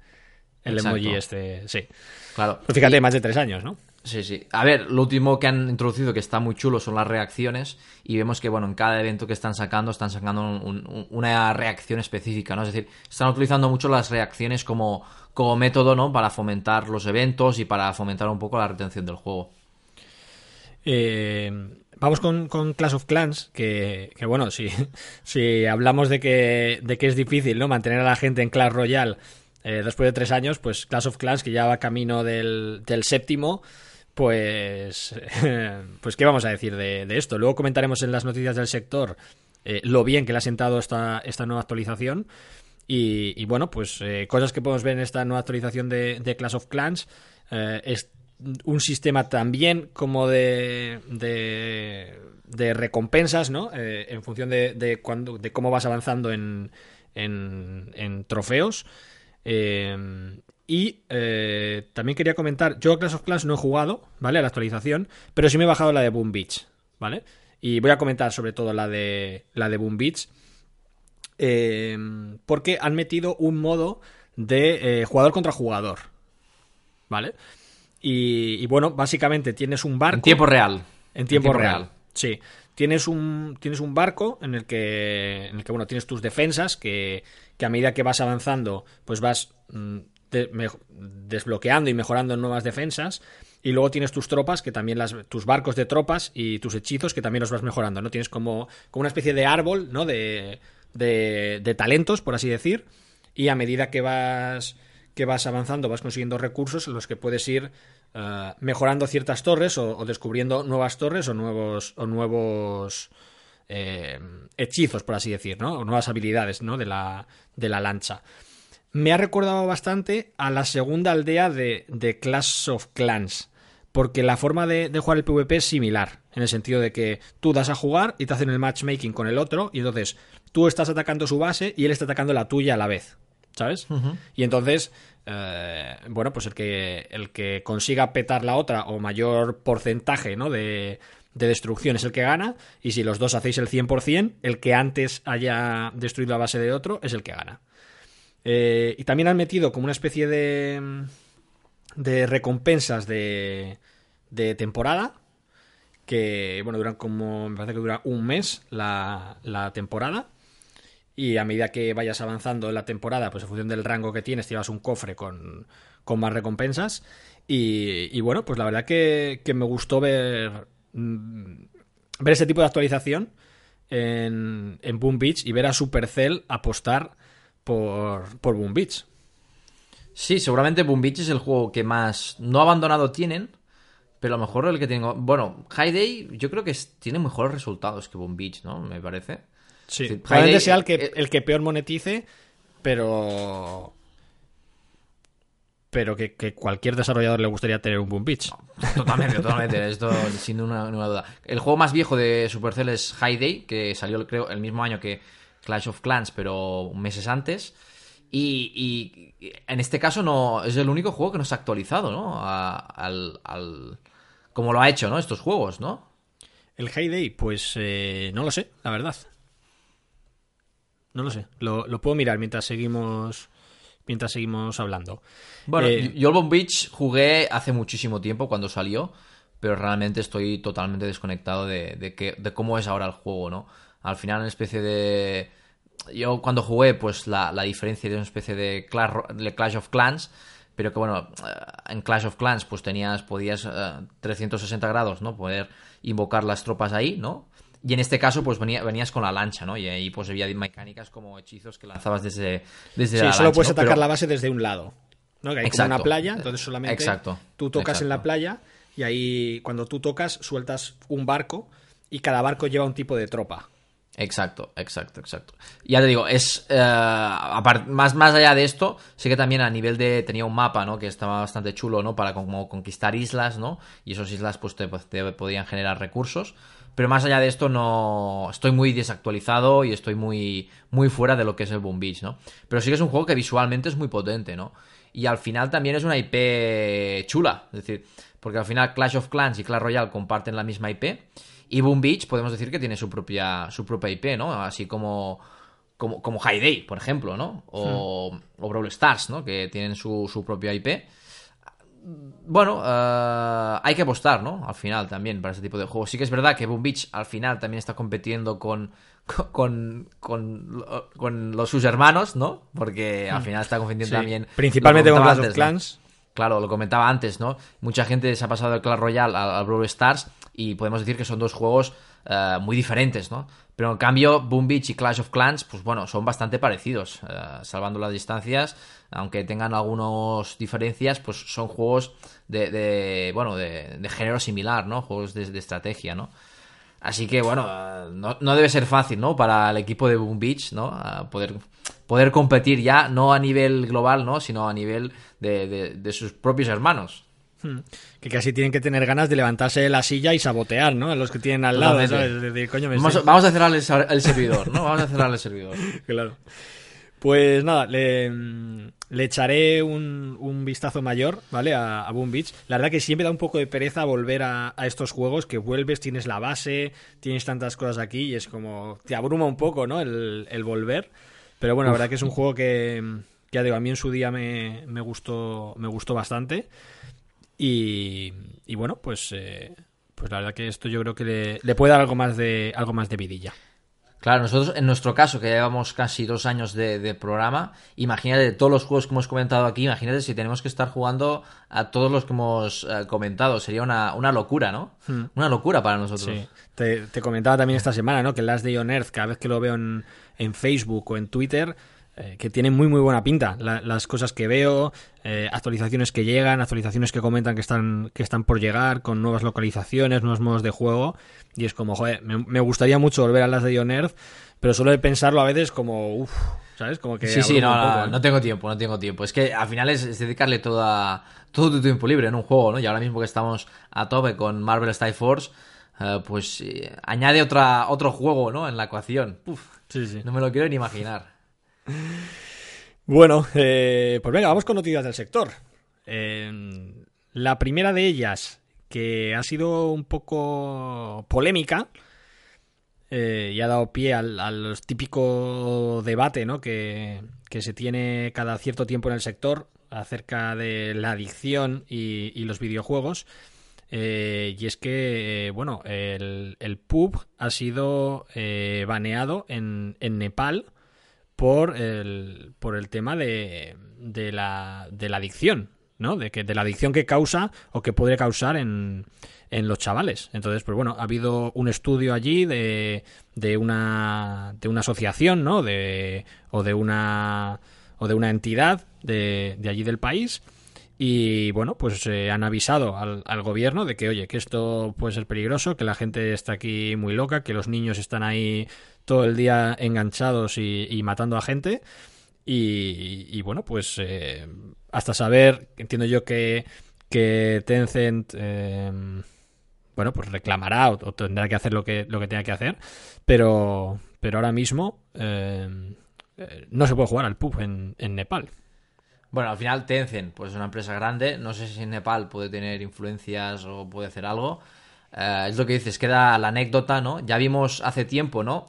el emoji este. Sí. Claro. Pues fíjate, más de tres años, ¿no? Sí, sí. A ver, lo último que han introducido que está muy chulo son las reacciones y vemos que, bueno, en cada evento que están sacando están sacando una reacción específica, ¿no? Es decir, están utilizando mucho las reacciones como, como método, ¿no? Para fomentar los eventos y para fomentar un poco la retención del juego. Eh, vamos con, con, Clash of Clans, que, que bueno, si, si hablamos de que, de que es difícil, ¿no? Mantener a la gente en Clash Royale eh, después de tres años, pues Clash of Clans, que ya va camino del, del séptimo, pues, pues, ¿qué vamos a decir de, esto? Luego comentaremos en las noticias del sector eh, lo bien que le ha sentado esta, esta nueva actualización. Y, bueno, pues eh, cosas que podemos ver en esta nueva actualización de, de Clash of Clans es un sistema también como de, de, recompensas, ¿no? en función de, de, cuando, de cómo vas avanzando en, en, en trofeos. Eh, y eh, también quería comentar, yo a Clash of Clans no he jugado, ¿vale? A la actualización, pero sí me he bajado la de Boom Beach, ¿vale? Y voy a comentar sobre todo la de, la de Boom Beach, eh, porque han metido un modo de jugador contra jugador, ¿vale? Y, bueno, básicamente tienes un barco... En tiempo real. En tiempo, real. Sí. Tienes un, tienes un barco en el que, en el que bueno, tienes tus defensas que, que a medida que vas avanzando, pues vas mm, desbloqueando y mejorando nuevas defensas. Y luego tienes tus tropas, que también las, tus barcos de tropas y tus hechizos, que también los vas mejorando, ¿no? Tienes como, como una especie de árbol, ¿no? De, de, de talentos, por así decir. Y a medida que vas, que vas avanzando, vas consiguiendo recursos en los que puedes ir eh, mejorando ciertas torres o, descubriendo nuevas torres o nuevos, o nuevos eh, hechizos, por así decir, ¿no? O nuevas habilidades, ¿no? De la, de la lancha. Me ha recordado bastante a la segunda aldea de, de Clash of Clans. Porque la forma de, de, jugar el PvP es similar. En el sentido de que tú das a jugar y te hacen el matchmaking con el otro. Y entonces tú estás atacando su base y él está atacando la tuya a la vez. ¿Sabes? Y entonces eh, bueno, pues el que, el que consiga petar la otra o mayor porcentaje ¿no? de, destrucción es el que gana, y si los dos hacéis el 100%, el que antes haya destruido la base de otro es el que gana. Eh, y también han metido como una especie de, de recompensas de, de temporada, que bueno, duran como, me parece que dura un mes la, la temporada y a medida que vayas avanzando en la temporada, pues en función del rango que tienes, te llevas un cofre con, más recompensas. Y, bueno, pues la verdad que, me gustó ver, mm, ver ese tipo de actualización en, en Boom Beach y ver a Supercell apostar por, por Boom Beach. Sí, seguramente Boom Beach es el juego que más no abandonado tienen, pero a lo mejor el que tengo. Bueno, High Day yo creo que tiene mejores resultados que Boom Beach, ¿no? Me parece. Sí, probablemente sea el que, eh, el que peor monetice, pero. Pero que, cualquier desarrollador le gustaría tener un Boom Beach. totalmente, totalmente. Esto sin una, duda. El juego más viejo de Supercell es High Day, que salió, creo, el mismo año que Clash of Clans, pero meses antes. Y, en este caso no es el único juego que no se ha actualizado, ¿no? al, al, como lo ha hecho, ¿no? Estos juegos, ¿no? El High Day, pues eh, no lo sé, la verdad. No lo sé. Lo, puedo mirar mientras seguimos mientras seguimos hablando. Bueno, eh, yo el Beach jugué hace muchísimo tiempo cuando salió, pero realmente estoy totalmente desconectado de, de, cómo es ahora el juego, ¿no? Al final, una especie de... Yo cuando jugué, pues la, diferencia era una especie de Clash, of Clans, pero que bueno, eh, en Clash of Clans pues tenías, podías 360 eh, grados, ¿no? Poder invocar las tropas ahí, ¿no? Y en este caso, pues venías con la lancha, ¿no? Y ahí pues había mecánicas como hechizos que lanzabas desde, desde sí, solo puedes atacar la base desde un lado. ¿no? Que hay como una playa, entonces solamente exacto, tú tocas en la playa y ahí cuando tú tocas sueltas un barco y cada barco lleva un tipo de tropa. Exacto, exacto, exacto. Ya te digo, es eh, más, más allá de esto, sí que también a nivel de tenía un mapa, ¿no? Que estaba bastante chulo, ¿no? Para como conquistar islas, ¿no? Y esas islas pues te, te podían generar recursos. Pero más allá de esto, no. Estoy muy desactualizado y estoy muy, muy fuera de lo que es el Boom Beach, ¿no? Pero sí que es un juego que visualmente es muy potente, ¿no? Y al final también es una IP chula. Es decir, porque al final Clash of Clans y Clash Royale comparten la misma IP. Y Boom Beach podemos decir que tiene su propia, su propia IP, ¿no? Así como, como, como High Day, por ejemplo, ¿no? O, o Brawl Stars, ¿no? Que tienen su, su propia IP bueno, eh, hay que apostar, ¿no? Al final también para ese tipo de juegos. Sí que es verdad que Boom Beach al final también está compitiendo con, con, con, los sus hermanos, ¿no? Porque al hmm. final está compitiendo también. Principalmente con Clash of Clans. Claro, lo comentaba antes, ¿no? Mucha gente se ha pasado de Clash Royale al, Brawl Stars y podemos decir que son dos juegos eh, muy diferentes, ¿no? Pero en cambio, Boom Beach y Clash of Clans, pues bueno, son bastante parecidos, eh, salvando las distancias, aunque tengan algunas diferencias, pues son juegos de, bueno, de, género similar, ¿no? Juegos de, estrategia, ¿no? Así que bueno, eh, no, debe ser fácil, ¿no? Para el equipo de Boom Beach, ¿no? poder, poder competir ya, no a nivel global, ¿no? Sino a nivel de sus propios hermanos. Hmm. Que casi tienen que tener ganas de levantarse de la silla y sabotear, ¿no? A los que tienen al lado, vamos, a cerrar el, servidor, ¿no? Vamos a cerrar el servidor. claro. Pues nada, le, le echaré un, vistazo mayor, ¿vale? A, Boom Beach. La verdad que siempre da un poco de pereza volver a, estos juegos, que vuelves, tienes la base, tienes tantas cosas aquí y es como... Te abruma un poco, ¿no? El, volver. Pero bueno, la verdad que es un juego que, ya digo, a mí en su día me, me, gustó, me gustó bastante. Y, bueno, pues, eh, pues la verdad que esto yo creo que le, puede dar algo más de algo más de vidilla. Claro, nosotros en nuestro caso, que llevamos casi dos años de, programa, imagínate todos los juegos que hemos comentado aquí, imagínate si tenemos que estar jugando a todos los que hemos eh, comentado, sería una, locura, ¿no? Hmm. Una locura para nosotros. Sí. Te, comentaba también esta semana, ¿no? Que el Last Day on Earth, cada vez que lo veo en, en Facebook o en Twitter, eh, que tienen muy muy buena pinta. las cosas que veo, eh, actualizaciones que llegan, actualizaciones que comentan que están, que están por llegar, con nuevas localizaciones, nuevos modos de juego. Y es como, joder, me, gustaría mucho volver a las de Ion Earth, pero solo de pensarlo a veces como, uff, ¿sabes? Como que... Sí, sí, no, ¿eh? no, tengo tiempo, no tengo tiempo. Es que al final es, dedicarle toda, todo tu tiempo libre en un juego, ¿no? Y ahora mismo que estamos a tope con Marvel Style Force, pues añade otra, otro juego, ¿no? En la ecuación. Uf, sí, sí. No me lo quiero ni imaginar. Bueno, eh, pues venga, vamos con noticias del sector. la primera de ellas, que ha sido un poco polémica, eh, y ha dado pie al, típico debate ¿no? que, se tiene cada cierto tiempo en el sector acerca de la adicción y, los videojuegos. Eh, y es que, bueno, el, pub ha sido baneado en Nepal por el, por el tema de, de, la, de la adicción, ¿no? De, que, de la adicción que causa o que puede causar en, en los chavales. Entonces, pues bueno, ha habido un estudio allí de, de, una, de una asociación, ¿no? De, o de una, o de una entidad de, de allí del país. Y bueno, pues se han avisado al, al, gobierno de que, oye, que esto puede ser peligroso, que la gente está aquí muy loca, que los niños están ahí todo el día enganchados y, matando a gente. Y, bueno, pues eh, hasta saber, entiendo yo que, que Tencent, eh, bueno, pues reclamará o, tendrá que hacer lo que, lo que tenga que hacer, pero, pero ahora mismo eh, no se puede jugar al pub en, Nepal. Bueno, al final Tencent, pues es una empresa grande, no sé si en Nepal puede tener influencias o puede hacer algo. es lo que dices, queda la anécdota, ¿no? Ya vimos hace tiempo, ¿no?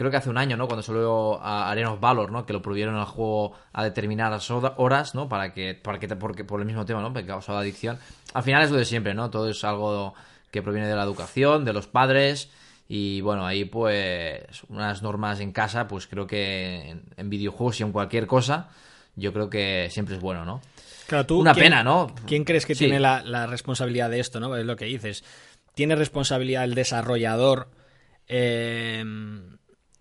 Creo que hace un año, ¿no? Cuando salió a Arena of Valor, ¿no? Que lo prohibieron al juego a determinadas horas, ¿no? Para que, para que porque, por el mismo tema, ¿no? Porque causaba adicción. Al final es lo de siempre, ¿no? Todo es algo que proviene de la educación, de los padres. Y bueno, ahí pues unas normas en casa, pues creo que en, videojuegos y en cualquier cosa, yo creo que siempre es bueno, ¿no? Claro, tú, Una pena, ¿no? ¿Quién crees que tiene la, la, responsabilidad de esto, no? Es lo que dices. ¿Tiene responsabilidad el desarrollador eh,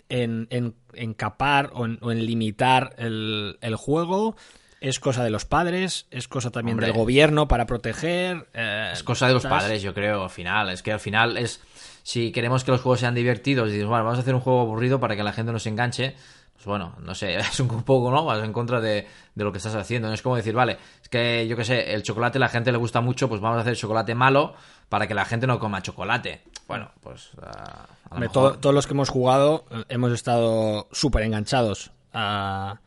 en, en, en capar o en, limitar el, el, juego. Es cosa de los padres, es cosa también del gobierno para proteger. Eh, es cosa de los padres, yo creo, al final. Es que al final es. Si queremos que los juegos sean divertidos y dices, bueno, vamos a hacer un juego aburrido para que la gente no se enganche, pues bueno, no sé, es un poco, ¿no? Vas en contra de, de, lo que estás haciendo. No es como decir, vale, es que yo qué sé, el chocolate a la gente le gusta mucho, pues vamos a hacer chocolate malo para que la gente no coma chocolate. Bueno, pues. Uh, todos los que hemos jugado eh, hemos estado súper enganchados a,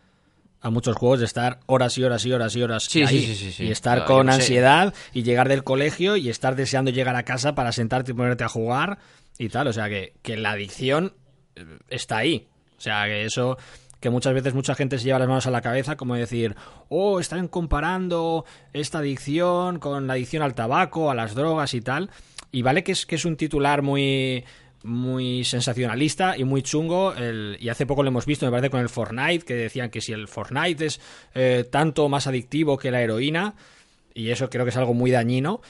a, muchos juegos de estar horas y horas y horas y horas sí, sí, sí, sí, y estar con ansiedad y llegar del colegio y estar deseando llegar a casa para sentarte y ponerte a jugar y tal. O sea que, que la adicción eh, está ahí. O sea que eso que muchas veces mucha gente se lleva las manos a la cabeza, como decir, oh, están comparando esta adicción con la adicción al tabaco, a las drogas y tal. Y vale que es, que es un titular muy muy sensacionalista y muy chungo. y hace poco lo hemos visto, me parece, con el Fortnite, que decían que si el Fortnite es eh, tanto más adictivo que la heroína, y eso creo que es algo muy dañino,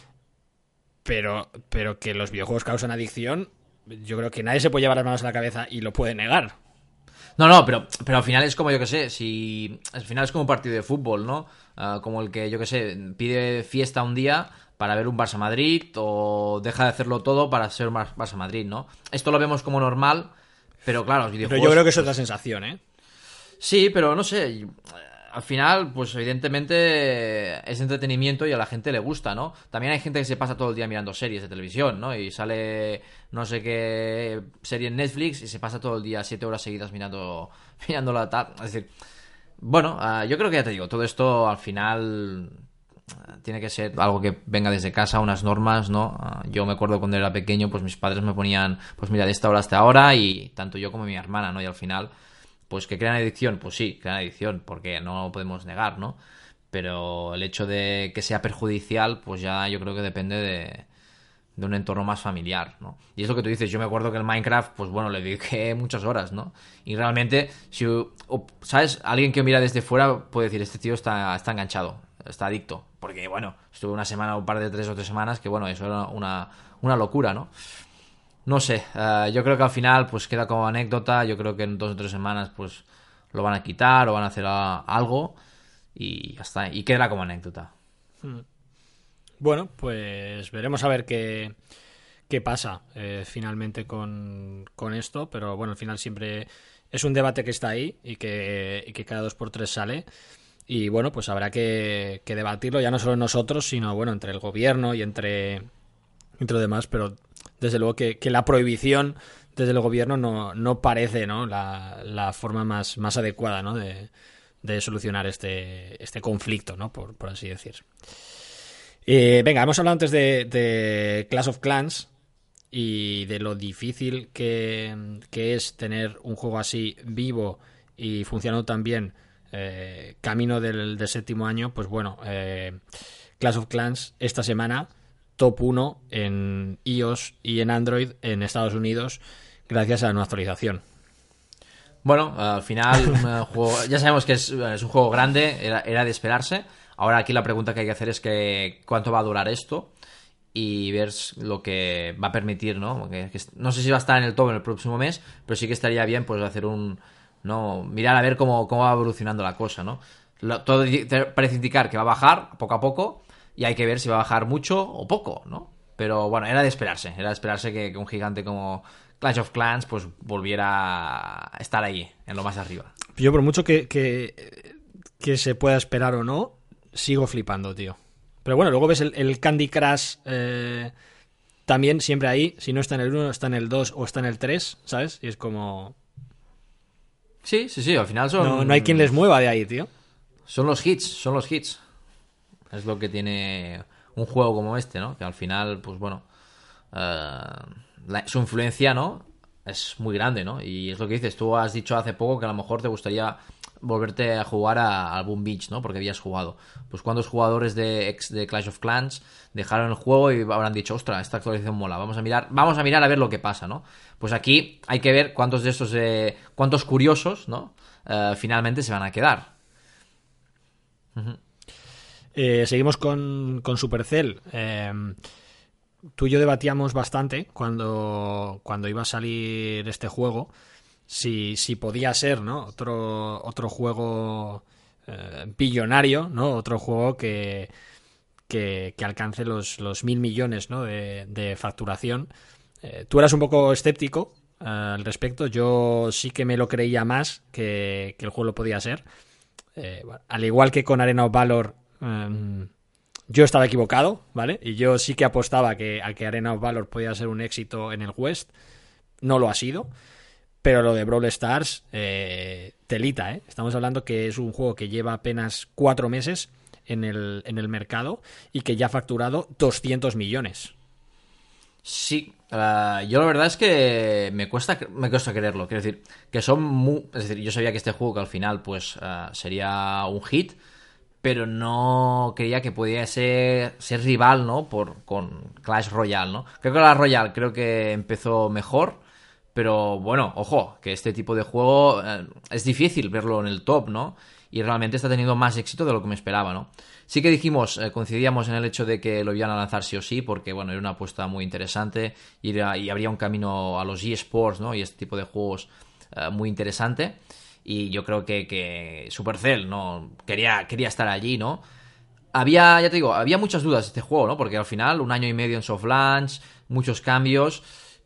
pero, pero que los videojuegos causan adicción, yo creo que nadie se puede llevar las manos a la cabeza y lo puede negar. No, no, pero, pero al final es como yo que sé, si al final es como un partido de fútbol, ¿no? Ah, como el que yo que sé, pide fiesta un día para ver un Barça Madrid o deja de hacerlo todo para ser un Barça Madrid, ¿no? Esto lo vemos como normal, pero claro, los videojuegos. Pero yo creo que es otra sensación, ¿eh? Sí, pero no sé. Al final, pues evidentemente es entretenimiento y a la gente le gusta, ¿no? También hay gente que se pasa todo el día mirando series de televisión, ¿no? Y sale no sé qué serie en Netflix y se pasa todo el día siete horas seguidas mirando, mirando la tab. Es decir, bueno, ah, yo creo que ya te digo, todo esto al final tiene que ser algo que venga desde casa, unas normas, ¿no? Ah, yo me acuerdo cuando era pequeño, pues mis padres me ponían, pues mira, de esta hora hasta ahora y tanto yo como mi hermana, ¿no? Y al final pues que crean adicción, pues sí, crean adicción, porque no lo podemos negar, ¿no? Pero el hecho de que sea perjudicial, pues ya yo creo que depende de, de un entorno más familiar, ¿no? Y es lo que tú dices, yo me acuerdo que el Minecraft, pues bueno, le dediqué muchas horas, ¿no? Y realmente, si, ¿sabes? Alguien que mira desde fuera puede decir, este tío está, está enganchado, está adicto, porque bueno, estuve una semana, un par de tres o tres semanas, que bueno, eso era una, una locura, ¿no? No sé, eh, yo creo que al final pues queda como anécdota, yo creo que en dos o tres semanas pues lo van a quitar o van a hacer algo y ya está, y quedará como anécdota. Hmm. Bueno, pues veremos a ver qué, qué pasa eh, finalmente con, con, esto, pero bueno, al final siempre es un debate que está ahí y que, y que cada dos por tres sale. Y bueno, pues habrá que, debatirlo ya no solo nosotros, sino bueno, entre el gobierno y entre, entre lo demás, pero desde luego que, la prohibición desde el gobierno no, no parece ¿no? La, la, forma más, más adecuada ¿no? de, de solucionar este, este conflicto, ¿no? por, por así decir. Eh, venga, hemos hablado antes de, de, Clash of Clans y de lo difícil que, que es tener un juego así vivo y funcionando tan bien eh, camino del, del, séptimo año. Pues bueno, eh, Clash of Clans esta semana top 1 en iOS y en Android en Estados Unidos gracias a nueva actualización. Bueno, al final juego, ya sabemos que es, un juego grande, era, de esperarse. Ahora aquí la pregunta que hay que hacer es que cuánto va a durar esto y ver lo que va a permitir, ¿no? no sé si va a estar en el top en el próximo mes, pero sí que estaría bien pues hacer un no mirar a ver cómo, cómo va evolucionando la cosa, ¿no? todo parece indicar que va a bajar poco a poco, y hay que ver si va a bajar mucho o poco, ¿no? Pero bueno, era de esperarse, era de esperarse que, un gigante como Clash of Clans pues volviera a estar ahí, en lo más arriba. Yo por mucho que, que, se pueda esperar o no, sigo flipando, tío. Pero bueno, luego ves el, Candy Crush eh, también siempre ahí, si no está en el 1, está en el 2 o está en el 3, ¿sabes? Y es como... Sí, sí, sí, al final son... No, no hay quien les mueva de ahí, tío. Son los hits, son los hits. Es lo que tiene un juego como este, ¿no? Que al final, pues bueno, eh, su influencia, ¿no? Es muy grande, ¿no? Y es lo que dices, tú has dicho hace poco que a lo mejor te gustaría volverte a jugar a, a Boom Beach, ¿no? Porque habías jugado. Pues cuántos jugadores de ex de Clash of Clans dejaron el juego y habrán dicho, ostra, esta actualización mola, vamos a mirar, vamos a mirar a ver lo que pasa, ¿no? Pues aquí hay que ver cuántos de estos, eh, cuántos curiosos, ¿no? Eh, finalmente se van a quedar. Eh, seguimos con, con Supercell. Eh, tú y yo debatíamos bastante cuando, cuando iba a salir este juego si, si podía ser ¿no? otro, otro juego eh, billonario, ¿no? otro juego que, que, alcance los, los, mil millones ¿no? de, facturación. Tú eras un poco escéptico al respecto, yo sí que me lo creía más que, el juego lo podía ser. al igual que con Arena of Valor Em, yo estaba equivocado, ¿vale? Y yo sí que apostaba que, a que Arena of Valor podía ser un éxito en el West. No lo ha sido. Pero lo de Brawl Stars, eh, telita, ¿eh? Estamos hablando que es un juego que lleva apenas cuatro meses en el, en el mercado y que ya ha facturado 200 millones. Sí, eh, yo la verdad es que me cuesta, me cuesta creerlo. Quiero decir, que son muy... Es decir, yo sabía que este juego que al final pues eh, sería un hit pero no creía que podía ser, ser rival, ¿no? Por, con Clash Royale, ¿no? Creo que la Royale creo que empezó mejor, pero bueno, ojo, que este tipo de juego eh, es difícil verlo en el top, ¿no? Y realmente está teniendo más éxito de lo que me esperaba, ¿no? Sí que dijimos, eh, coincidíamos en el hecho de que lo iban a lanzar sí o sí, porque bueno, era una apuesta muy interesante y, era- y habría un camino a los eSports, ¿no? Y este tipo de juegos eh, muy interesante. Y yo creo que, que Supercell, ¿no? Quería, quería estar allí, ¿no? Había, ya te digo, había muchas dudas de este juego, ¿no? Porque al final, un año y medio en soft launch, muchos cambios,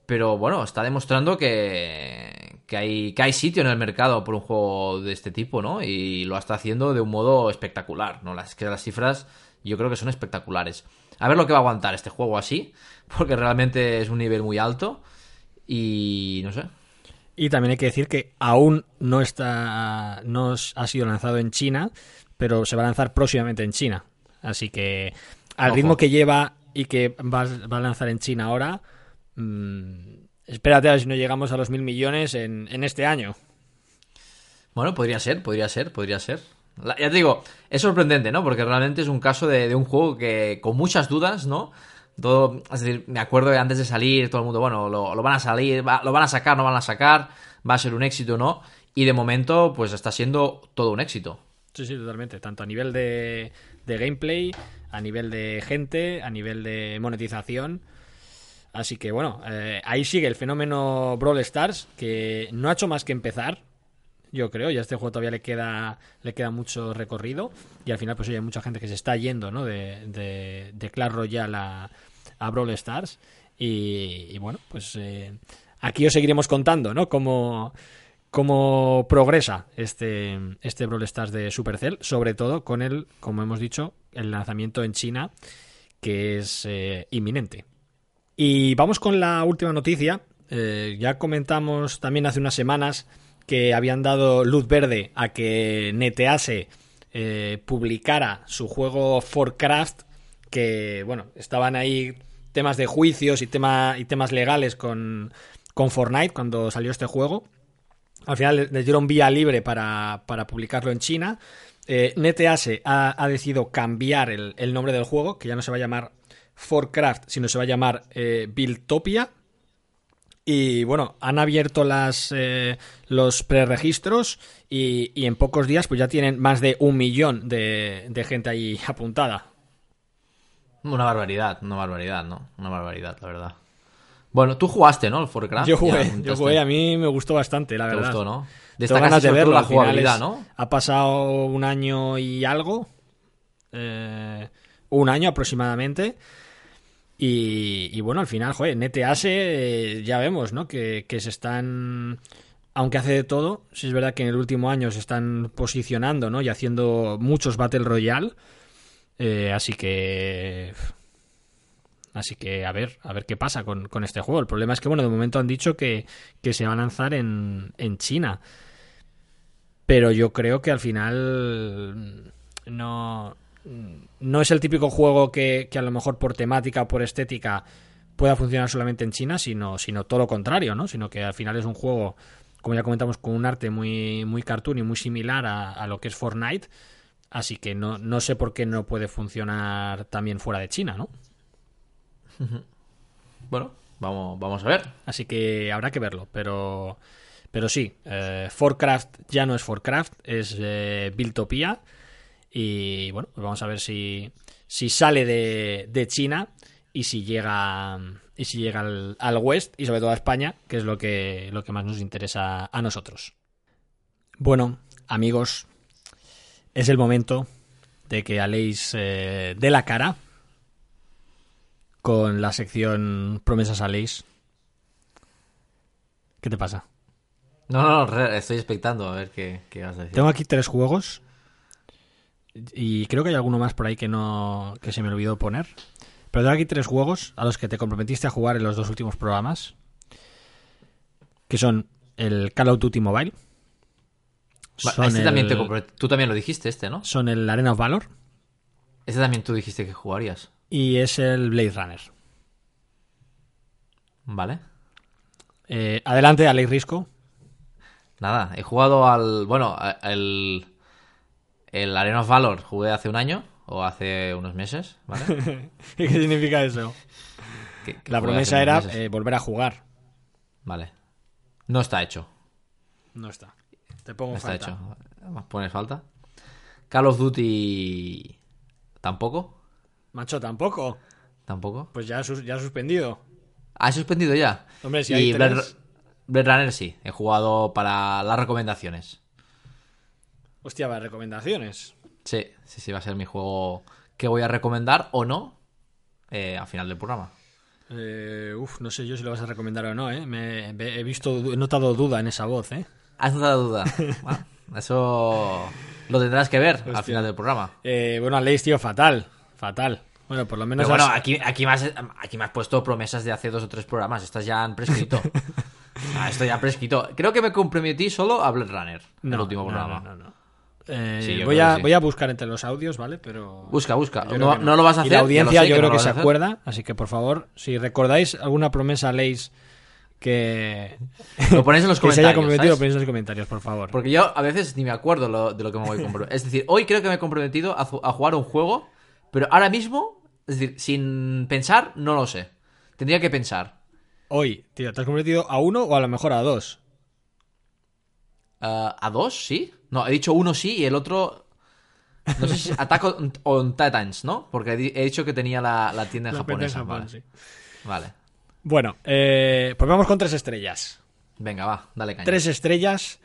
pero bueno, está demostrando que, que, hay, que hay sitio en el mercado por un juego de este tipo, ¿no? Y lo está haciendo de un modo espectacular, ¿no? Las, que las cifras yo creo que son espectaculares. A ver lo que va a aguantar este juego así, porque realmente es un nivel muy alto y no sé. Y también hay que decir que aún no está, no ha sido lanzado en China, pero se va a lanzar próximamente en China. Así que al Ojo. ritmo que lleva y que va, va a lanzar en China ahora, mm, espérate a ver si no llegamos a los mil millones en, en este año. Bueno, podría ser, podría ser, podría ser. La- ya te digo, es sorprendente, ¿no? Porque realmente es un caso de, de un juego que con muchas dudas, ¿no? Todo, es decir, me acuerdo que antes de salir, todo el mundo, bueno, lo, lo van a salir, va- lo van a sacar, no van a sacar, va a ser un éxito o no. Y de momento, pues está siendo todo un éxito. Sí, sí, totalmente. Tanto a nivel de, de gameplay, a nivel de gente, a nivel de monetización. Así que bueno, eh, ahí sigue el fenómeno Brawl Stars, que no ha hecho más que empezar. Yo creo, ya a este juego todavía le queda, le queda mucho recorrido. Y al final, pues hay mucha gente que se está yendo, ¿no? De, de, de Clash Royale a, a Brawl Stars. Y, y bueno, pues eh, aquí os seguiremos contando, ¿no? Cómo, cómo progresa este, este Brawl Stars de Supercell, sobre todo con el, como hemos dicho, el lanzamiento en China, que es eh, inminente. Y vamos con la última noticia. Eh, ya comentamos también hace unas semanas que habían dado luz verde a que Netease eh, publicara su juego Forcraft, que bueno, estaban ahí temas de juicios y, tema, y temas legales con, con Fortnite cuando salió este juego. Al final les dieron vía libre para, para publicarlo en China. Eh, NetEase ha, ha decidido cambiar el, el nombre del juego, que ya no se va a llamar Forcraft, sino se va a llamar eh, Buildtopia. Y bueno, han abierto las, eh, los preregistros y, y en pocos días pues ya tienen más de un millón de, de gente ahí apuntada. Una barbaridad, una barbaridad, ¿no? Una barbaridad, la verdad. Bueno, tú jugaste, ¿no? El Forcraft. Yo jugué, yo jugué, a mí me gustó bastante, la Te verdad. gustó, ¿no? Ganas de verlo, la jugabilidad, es- ¿no? Ha pasado un año y algo. eh, un año aproximadamente. Y, bueno, al final, joder, Netease, eh, ya vemos, ¿no? Que, que se están. Aunque hace de todo, sí es verdad que en el último año se están posicionando, ¿no? Y haciendo muchos Battle Royale. Eh, así que. Así que a ver, a ver qué pasa con, con este juego. El problema es que, bueno, de momento han dicho que, que se va a lanzar en, en China. Pero yo creo que al final no, no es el típico juego que, que a lo mejor por temática o por estética pueda funcionar solamente en China, sino, sino todo lo contrario, ¿no? Sino que al final es un juego, como ya comentamos, con un arte muy, muy cartoon y muy similar a, a lo que es Fortnite. Así que no, no sé por qué no puede funcionar también fuera de China, ¿no? Bueno, vamos, vamos a ver. Así que habrá que verlo, pero, pero sí, eh, Forcraft ya no es Forcraft, es eh. Y bueno, pues vamos a ver si, si sale de, de China y si llega y si llega al, al West y sobre todo a España, que es lo que, lo que más nos interesa a nosotros. Bueno, amigos, es el momento de que haléis eh, de la cara con la sección Promesas Aléis. ¿Qué te pasa? No, no, no, estoy expectando a ver qué, qué vas a decir. Tengo aquí tres juegos y creo que hay alguno más por ahí que no que se me olvidó poner. Pero tengo aquí tres juegos a los que te comprometiste a jugar en los dos últimos programas, que son el Call of Duty Mobile, este también te Tú también lo dijiste, este, ¿no? son el Arena of Valor Este también tú dijiste que jugarías. y es el Blade Runner. Vale. Eh, adelante, Alex Risco. Nada, he jugado al. Bueno, a- el. Arena of Valor jugué hace un año o hace unos meses, ¿vale? ¿Qué significa eso? Que- que La promesa era eh, volver a jugar. Vale. No está hecho. No está. Te pongo No está falta. hecho. Más pones falta. Call of Duty ¿Tampoco? Macho, tampoco. ¿Tampoco? Pues ya, ya suspendido. ¿Has suspendido ya? Hombre, si y hay Blade, Blade Runner sí, he jugado para las recomendaciones. Hostia, va, recomendaciones. Sí, sí, sí, va a ser mi juego que voy a recomendar o no eh, al final del programa. Eh, uf, no sé yo si lo vas a recomendar o no, ¿eh? Me, he visto, he notado duda en esa voz, ¿eh? ¿Has notado duda? Bueno, eso lo tendrás que ver al final del programa. Eh, bueno, Alex, tío, fatal. Fatal. Bueno, por lo menos... Pero bueno, has- aquí, aquí, me has, aquí me has puesto promesas de hace dos o tres programas. Estas ya han prescrito. Ah, esto ya prescrito. Creo que me comprometí solo a Blade Runner en el último no, programa. no, no, no. Eh, Sí, voy, a, sí. voy a buscar entre los audios, ¿vale? Pero... Busca, busca. No, lo vas a Y hacer. la ya lo audiencia yo creo que se acuerda, así que por favor, si recordáis alguna promesa leéis que, Lo ponéis en los que se haya comentarios. comprometido, lo ponéis en los comentarios, por favor. Porque yo a veces ni me acuerdo lo- de lo que me voy a comprometer. Es decir, hoy creo que me he comprometido a, a jugar un juego, pero ahora mismo, es decir, sin pensar, no lo sé. Tendría que pensar. Hoy, tío, ¿te has comprometido a uno o a lo mejor a dos? Ah, ¿A dos? ¿Sí? No, he dicho uno sí y el otro. No sé si Attack on, on Titans, ¿no? Porque he, di- he dicho que tenía la, la tienda La japonesa. Japón, vale. sí. Vale. Bueno, eh, pues vamos con tres estrellas. Venga, va, dale caña. Tres estrellas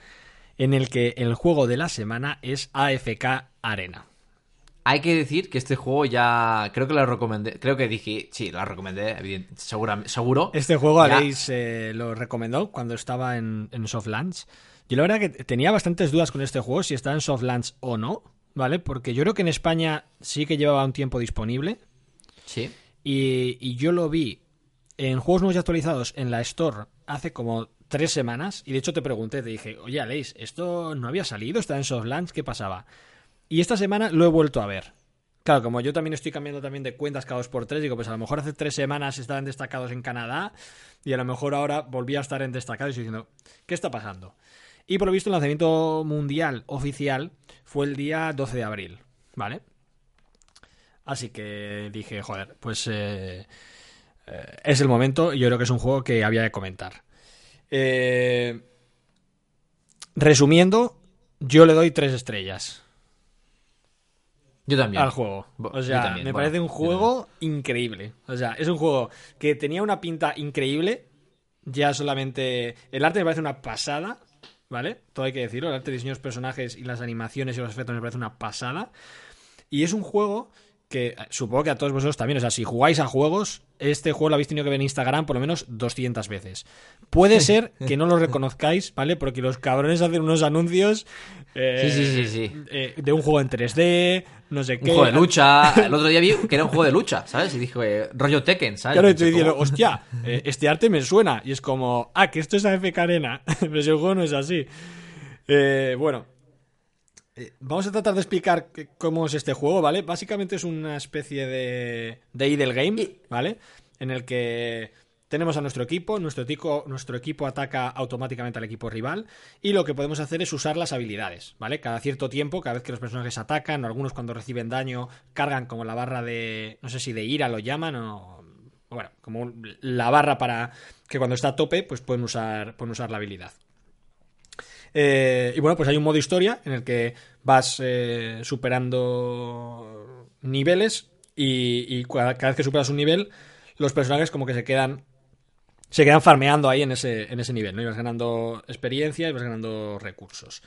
en el que el juego de la semana es AFK Arena. Hay que decir que este juego ya. Creo que lo recomendé. Creo que dije. Sí, lo recomendé, evident- segura- seguro. Este juego Ya. Aleix eh, lo recomendó cuando estaba en, en Soft Launch. Yo la verdad que tenía bastantes dudas con este juego, si está en Soft Launch o no, ¿vale? Porque yo creo que en España sí que llevaba un tiempo disponible Sí. y, y yo lo vi en juegos nuevos y actualizados en la Store hace como tres semanas y de hecho te pregunté, te dije, oye Aleix, ¿esto no había salido? ¿Está en Soft Launch? ¿Qué pasaba? Y esta semana lo he vuelto a ver. Claro, como yo también estoy cambiando también de cuentas cada dos por tres, digo, pues a lo mejor hace tres semanas estaban destacados en Canadá y a lo mejor ahora volví a estar en destacados y estoy diciendo, ¿qué está pasando? Y por lo visto el lanzamiento mundial oficial fue el día 12 de abril, ¿vale? Así que dije, joder, pues eh, eh, es el momento y yo creo que es un juego que había de comentar. Eh, resumiendo, yo le doy tres estrellas Yo también. al juego. O sea, también, me bueno, parece un juego increíble. O sea, es un juego que tenía una pinta increíble. Ya solamente. El arte me parece una pasada. ¿Vale? Todo hay que decirlo. El arte de diseños de personajes y las animaciones y los efectos me parece una pasada. Y es un juego que eh, supongo que a todos vosotros también. O sea, si jugáis a juegos, este juego lo habéis tenido que ver en Instagram por lo menos 200 veces. Puede ser que no lo reconozcáis, ¿vale? Porque los cabrones hacen unos anuncios. eh, Sí, sí, sí, sí. eh, de un juego en 3D, no sé Un qué. juego de lucha. El otro día vi que era un juego de lucha, ¿sabes? Y dije, rollo Tekken, ¿sabes? Claro, Y estoy pensé, diciendo, hostia, eh, este arte me suena. Y es como, ah, que esto es AFK Arena. Pero si el juego no es así. Eh, bueno, eh, vamos a tratar de explicar cómo es este juego, ¿vale? Básicamente es una especie de, de idle game, ¿vale? En el que tenemos a nuestro equipo, nuestro equipo, nuestro equipo ataca automáticamente al equipo rival y lo que podemos hacer es usar las habilidades, ¿vale? Cada cierto tiempo, cada vez que los personajes atacan, o algunos cuando reciben daño, cargan como la barra de, no sé si de ira lo llaman o... Bueno, como la barra para que cuando está a tope, pues pueden usar, pueden usar la habilidad. Eh, y bueno, pues hay un modo historia en el que vas eh, superando niveles y, y cada, vez que superas un nivel, los personajes como que se quedan se quedan farmeando ahí en ese, en ese nivel, ¿no? Y vas ganando experiencia y vas ganando recursos.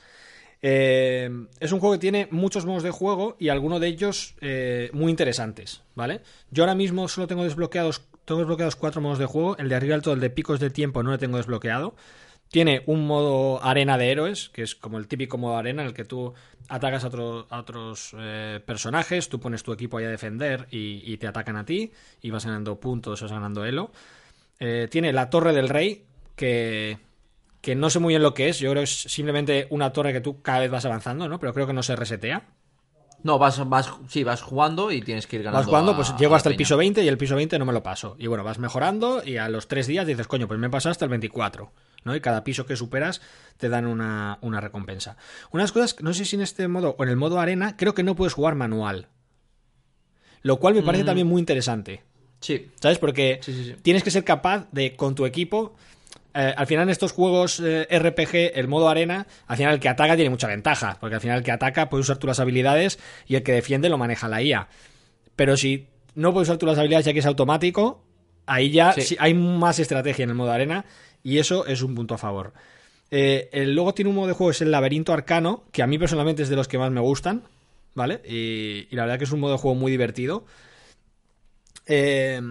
Eh, es un juego que tiene muchos modos de juego y algunos de ellos eh, muy interesantes, ¿vale? Yo ahora mismo solo tengo desbloqueados, tengo desbloqueados cuatro modos de juego. El de arriba alto, el de picos de tiempo, no lo tengo desbloqueado. Tiene un modo arena de héroes, que es como el típico modo arena en el que tú atacas a, otro- a otros eh, personajes, tú pones tu equipo ahí a defender y, y te atacan a ti y vas ganando puntos, vas ganando elo. Eh, tiene la Torre del Rey, que, que no sé muy bien lo que es. Yo creo que es simplemente una torre que tú cada vez vas avanzando, ¿no? Pero creo que no se resetea. No, vas, vas, sí, vas jugando y tienes que ir ganando. Vas jugando, a- pues llego hasta el piso 20 y el piso 20 no me lo paso. Y bueno, vas mejorando y a los tres días dices, coño, pues me he pasado hasta el 24. ¿no? Y cada piso que superas te dan una, una recompensa. Unas cosas, no sé si en este modo o en el modo arena, creo que no puedes jugar manual. Lo cual me parece Mm. también muy interesante. Sí. ¿Sabes? Porque Sí, sí, sí. tienes que ser capaz de, con tu equipo. Eh, al final, en estos juegos eh, RPG, el modo arena, al final el que ataca tiene mucha ventaja. Porque al final el que ataca puede usar tú las habilidades y el que defiende lo maneja la IA. pero si no puedes usar tú las habilidades ya que es automático, ahí ya Sí. sí hay más estrategia en el modo arena y eso es un punto a favor. Eh, el- luego tiene un modo de juego, es el laberinto arcano, que a mí personalmente es de los que más me gustan, ¿vale? Y, y la verdad que es un modo de juego muy divertido. Eh,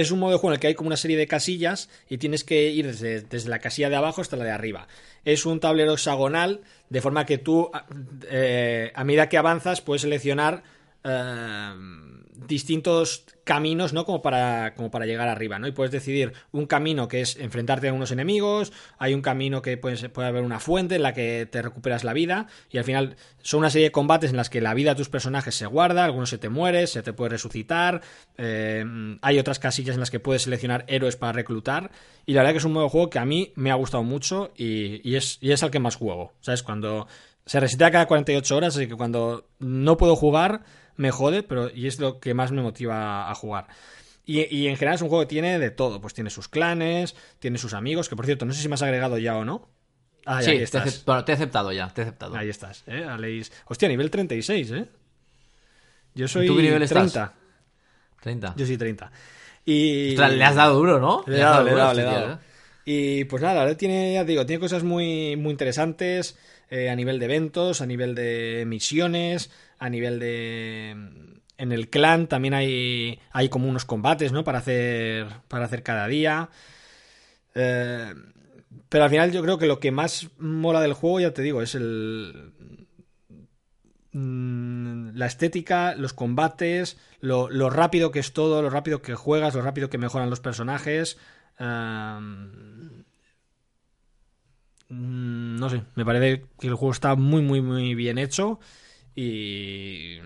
es un modo de juego en el que hay como una serie de casillas y tienes que ir desde, desde la casilla de abajo hasta la de arriba. Es un tablero hexagonal, de forma que tú, a- eh, a medida que avanzas, puedes seleccionar eh, distintos caminos, ¿no? Como para, como para llegar arriba, ¿no? Y puedes decidir un camino que es enfrentarte a unos enemigos, hay un camino que puede, haber una fuente en la que te recuperas la vida, y al final son una serie de combates en las que la vida de tus personajes se guarda, algunos se te muere, se te puede resucitar, eh, hay otras casillas en las que puedes seleccionar héroes para reclutar, y la verdad que es un de juego que a mí me ha gustado mucho y, y es, y es al que más juego, ¿sabes? Cuando se resetea cada 48 horas, así que cuando no puedo jugar me jode, pero y es lo que más me motiva a jugar. Y, y en general es un juego que tiene de todo, pues tiene sus clanes, tiene sus amigos, que por cierto, no sé si me has agregado ya o no. Ah, sí, ahí te he, estás. acep- bueno, te he aceptado ya, te he aceptado. Ahí estás, ¿eh? Aleix. Hostia, nivel 36, ¿eh? Yo soy tú qué nivel estás? 30. 30. Yo soy 30. Y... Ostras, le has dado duro, ¿no? Le he dado, le he dado, le he dado. ¿eh? Y pues nada, la verdad tiene, ya digo, tiene cosas muy, muy interesantes eh, a nivel de eventos, a nivel de misiones, a nivel de... En el clan también hay, hay como unos combates, ¿no? Para hacer, para hacer cada día. Eh, pero al final yo creo que lo que más mola del juego, ya te digo, es el... mm, La estética, los combates, lo, lo rápido que es todo, lo rápido que juegas, lo rápido que mejoran los personajes. Am, mm, no sé, me parece que el juego está muy, muy, muy bien hecho. Y,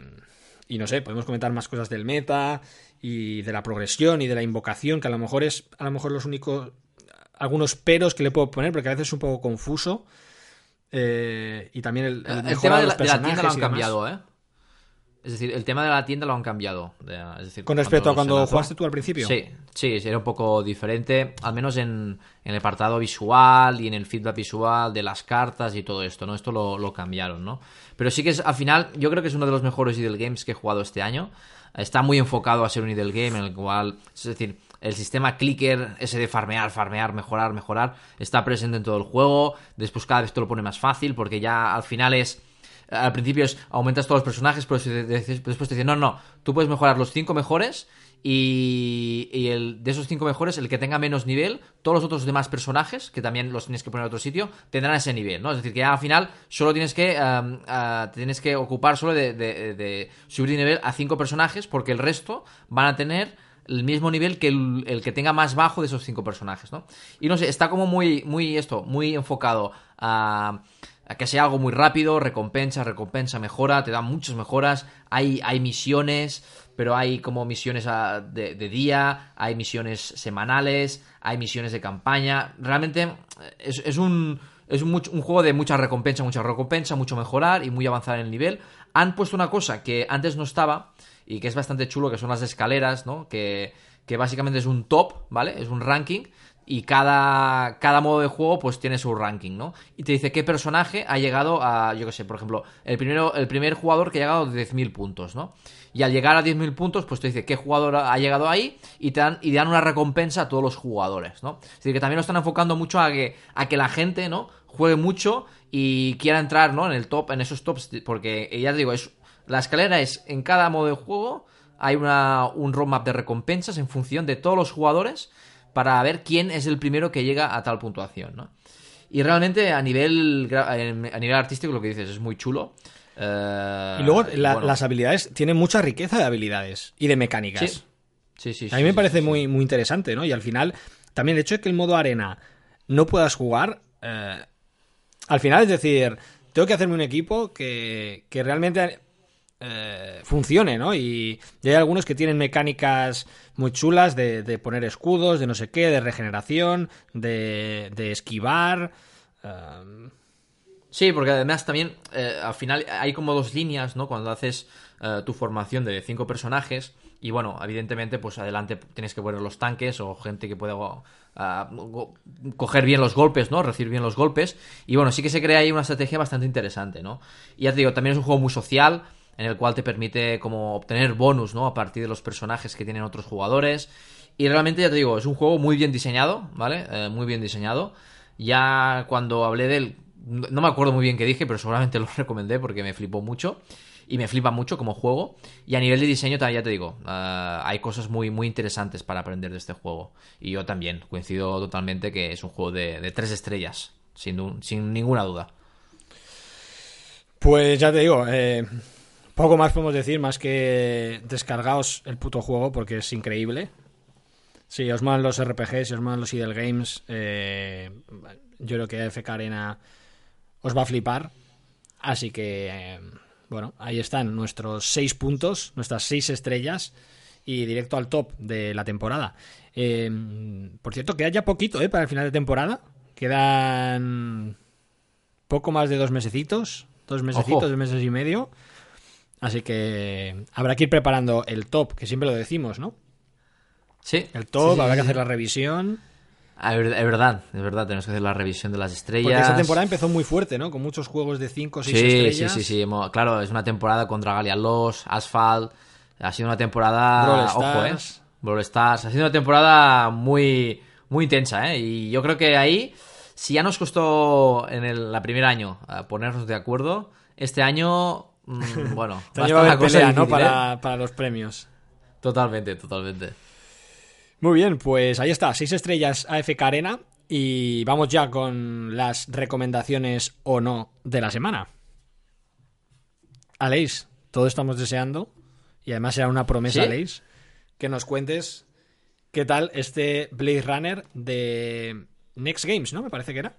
y no sé, podemos comentar más cosas del meta y de la progresión y de la invocación, que a lo mejor es a lo mejor los únicos algunos peros que le puedo poner, porque a veces es un poco confuso. Eh, y también el, el tema de los la, de la tienda lo personajes han cambiado, ¿eh? Es decir, el tema de la tienda lo han cambiado. es decir, Con respecto a cuando jugaste tú al principio. Sí, sí, sí, era un poco diferente, al menos en, en el apartado visual y en el feedback visual de las cartas y todo esto, ¿no? Esto lo, lo cambiaron, ¿no? Pero sí que es, al final, yo creo que es uno de los mejores idle games que he jugado este año. Está muy enfocado a ser un idle game en el cual, es decir, el sistema clicker, ese de farmear, farmear, mejorar, mejorar, está presente en todo el juego. Después cada vez te lo pone más fácil porque ya al final es al principio es aumentas todos los personajes, pero después te dicen, no, no, tú puedes mejorar los cinco mejores y, y el, de esos cinco mejores, el que tenga menos nivel, todos los otros demás personajes, que también los tienes que poner en otro sitio, tendrán ese nivel, ¿no? Es decir, que ya al final solo tienes que, tienes que ocupar solo de, de- de subir de nivel a cinco personajes, porque el resto van a tener el mismo nivel que el, el que tenga más bajo de esos cinco personajes, ¿no? Y no sé, está como muy, muy esto, muy enfocado a, a que sea algo muy rápido, recompensa, recompensa, mejora, te dan muchas mejoras, hay, hay misiones, pero hay como misiones a- de, de día, hay misiones semanales, hay misiones de campaña, realmente eh, es, un... Es un juego de mucha recompensa, mucha recompensa, mucho mejorar y muy avanzar en el nivel. Han puesto una cosa que antes no estaba y que es bastante chulo, que son las escaleras, ¿no? Que, que básicamente es un top, ¿vale? Es un ranking y cada, cada modo de juego pues tiene su ranking, ¿no? Y te dice qué personaje ha llegado a, yo qué sé, por ejemplo, el, primero, el primer jugador que ha llegado a 10.000 puntos, ¿no? Y al llegar a 10.000 puntos, pues te dice qué jugador ha llegado ahí y te dan, y dan una recompensa a todos los jugadores, ¿no? Es decir, que también lo están enfocando mucho a que, a que la gente, ¿no? Juegue mucho y quiera entrar, ¿no? En el top, en esos tops, porque eh, ya te digo, es, la escalera es en cada modo de juego hay una, un roadmap de recompensas en función de todos los jugadores para ver quién es el primero que llega a tal puntuación, ¿no? Y realmente a nivel, a nivel artístico lo que dices es muy chulo. Eh, Y luego la- bueno, las habilidades, tienen mucha riqueza de habilidades y de mecánicas. Sí, sí, sí. A mí sí, me parece sí. muy, muy interesante, ¿no? Y al final, también el hecho de que el modo arena no puedas jugar, eh, al final es decir, tengo que hacerme un equipo que, que realmente eh, funcione, ¿no? Y, y hay algunos que tienen mecánicas muy chulas de, de poner escudos, de no sé qué, de regeneración, de, de esquivar. eh, Sí, porque además también eh, al final hay como dos líneas, ¿no? Cuando haces eh, tu formación de cinco personajes y bueno, evidentemente pues adelante tienes que poner los tanques o gente que pueda ah, coger bien los golpes, ¿no? Recibir bien los golpes y bueno, sí que se crea ahí una estrategia bastante interesante, ¿no? Y ya te digo, también es un juego muy social, en el cual te permite como obtener bonus, ¿no? A partir de los personajes que tienen otros jugadores. Y realmente, ya te digo, es un juego muy bien diseñado, ¿vale? Eh, muy bien diseñado. Ya cuando hablé de él, no me acuerdo muy bien qué dije, pero seguramente lo recomendé porque me flipó mucho. Y me flipa mucho como juego. Y a nivel de diseño, ya te digo, eh, hay cosas muy, muy interesantes para aprender de este juego. Y yo también coincido totalmente que es un juego de, tres estrellas, sin, sin ninguna duda. Pues ya te digo, eh, poco más podemos decir, más que descargaos el puto juego porque es increíble. Si os mandan los RPGs, si os mandan los Idle Games, eh, yo creo que FK Arena os va a flipar. Así que, eh, bueno, ahí están nuestros seis puntos, nuestras seis estrellas y directo al top de la temporada. por cierto, queda ya poquito ¿eh? para el final de temporada. Quedan poco más de dos mesecitos dos mesecitos, dos meses y medio. Así que habrá que ir preparando el top, que siempre lo decimos, ¿no? Sí. El top, habrá que hacer la revisión. Ah, es verdad, es verdad, tenemos que hacer la revisión de las estrellas. Porque esta temporada empezó muy fuerte, ¿no? Con muchos juegos de 5 o 6 estrellas. Sí, sí, sí. Claro, es una temporada contra Galian Lost, Asphalt. Ha sido una temporada. Ojo, ¿eh? Brawl Stars. Ha sido una temporada muy, muy intensa, ¿eh? Y yo creo que ahí si ya nos costó en el primer año eh, ponernos de acuerdo, este año, mm, bueno, va a haber ¿no? Para, para, los premios. Totalmente, totalmente. Muy bien, pues ahí está, seis estrellas AFK Arena y vamos ya con las recomendaciones o no de la semana. Aleix, todo estamos deseando y además era una promesa, ¿Sí? que nos cuentes qué tal este Blade Runner de Next Games, ¿no? Me parece que era.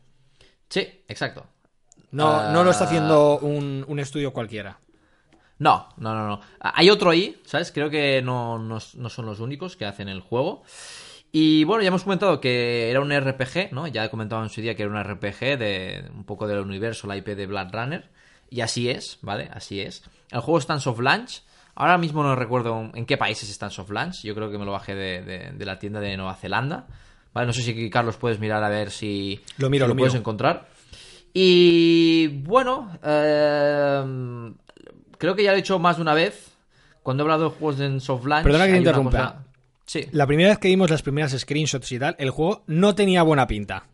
Sí, exacto. No, no lo está haciendo un, un, estudio cualquiera. No, no, no, no. Hay otro ahí, ¿sabes? Creo que no, no, son los únicos que hacen el juego. Y bueno, ya hemos comentado que era un RPG, ¿no? Ya he comentado en su día que era un RPG de un poco del universo, la IP de Blood Runner. Y así es, ¿vale? Así es. El juego está en soft launch. Ahora mismo no recuerdo en qué países está en soft launch. Yo creo que me lo bajé de, de la tienda de Nueva Zelanda. Vale, no sé si Carlos puedes mirar a ver si lo, miro, lo, puedes encontrar. Y bueno, eh, creo que ya lo he hecho más de una vez. Cuando he hablado de juegos en soft launch. Perdona que te interrumpa. Sí. La primera vez que vimos las primeras screenshots y tal, el juego no tenía buena pinta.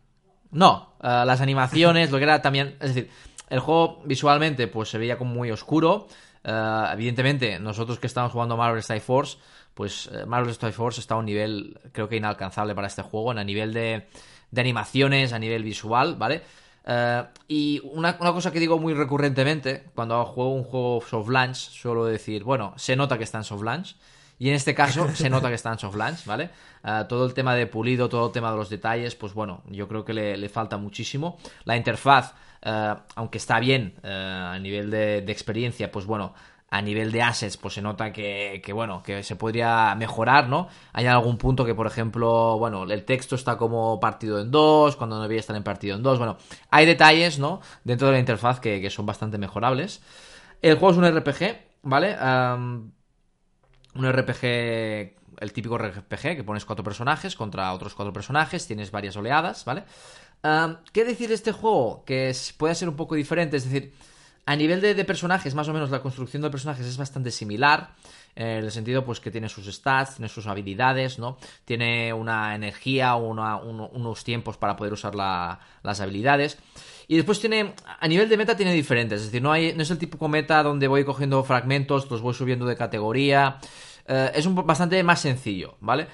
No, eh, las animaciones, lo que era también. Es decir, el juego visualmente pues se veía como muy oscuro. Eh, evidentemente, nosotros que estamos jugando Marvel Strike Force pues Marvel Strike Force está a un nivel, creo que inalcanzable para este juego, a nivel de, animaciones, a nivel visual, ¿vale? Eh, y una, cosa que digo muy recurrentemente, cuando juego un juego soft launch, suelo decir, bueno, se nota que está en soft launch. Y en este caso se nota que está en soft launch, ¿vale? Eh, todo el tema de pulido, todo el tema de los detalles, pues bueno, yo creo que le, falta muchísimo. La interfaz, aunque está bien a nivel de, experiencia, pues bueno, a nivel de assets, pues se nota que, bueno, que se podría mejorar, ¿no? Hay algún punto que, por ejemplo, bueno, el texto está como partido en dos, cuando no debería estar en partido en dos, bueno, hay detalles, ¿no? Dentro de la interfaz que, son bastante mejorables. El juego es un RPG, ¿vale? un RPG, el típico RPG, que pones cuatro personajes contra otros cuatro personajes, tienes varias oleadas, ¿vale? ¿Qué decir de este juego? Que puede ser un poco diferente, es decir a nivel de, personajes, más o menos la construcción de personajes es bastante similar. En el sentido, pues que tiene sus stats, tiene sus habilidades, ¿no? Tiene una energía, unos tiempos para poder usar las habilidades. Y después tiene, a nivel de meta tiene diferentes, es decir, no, hay, no es el típico meta donde voy cogiendo fragmentos, los voy subiendo de categoría. Eh, es bastante más sencillo, ¿vale?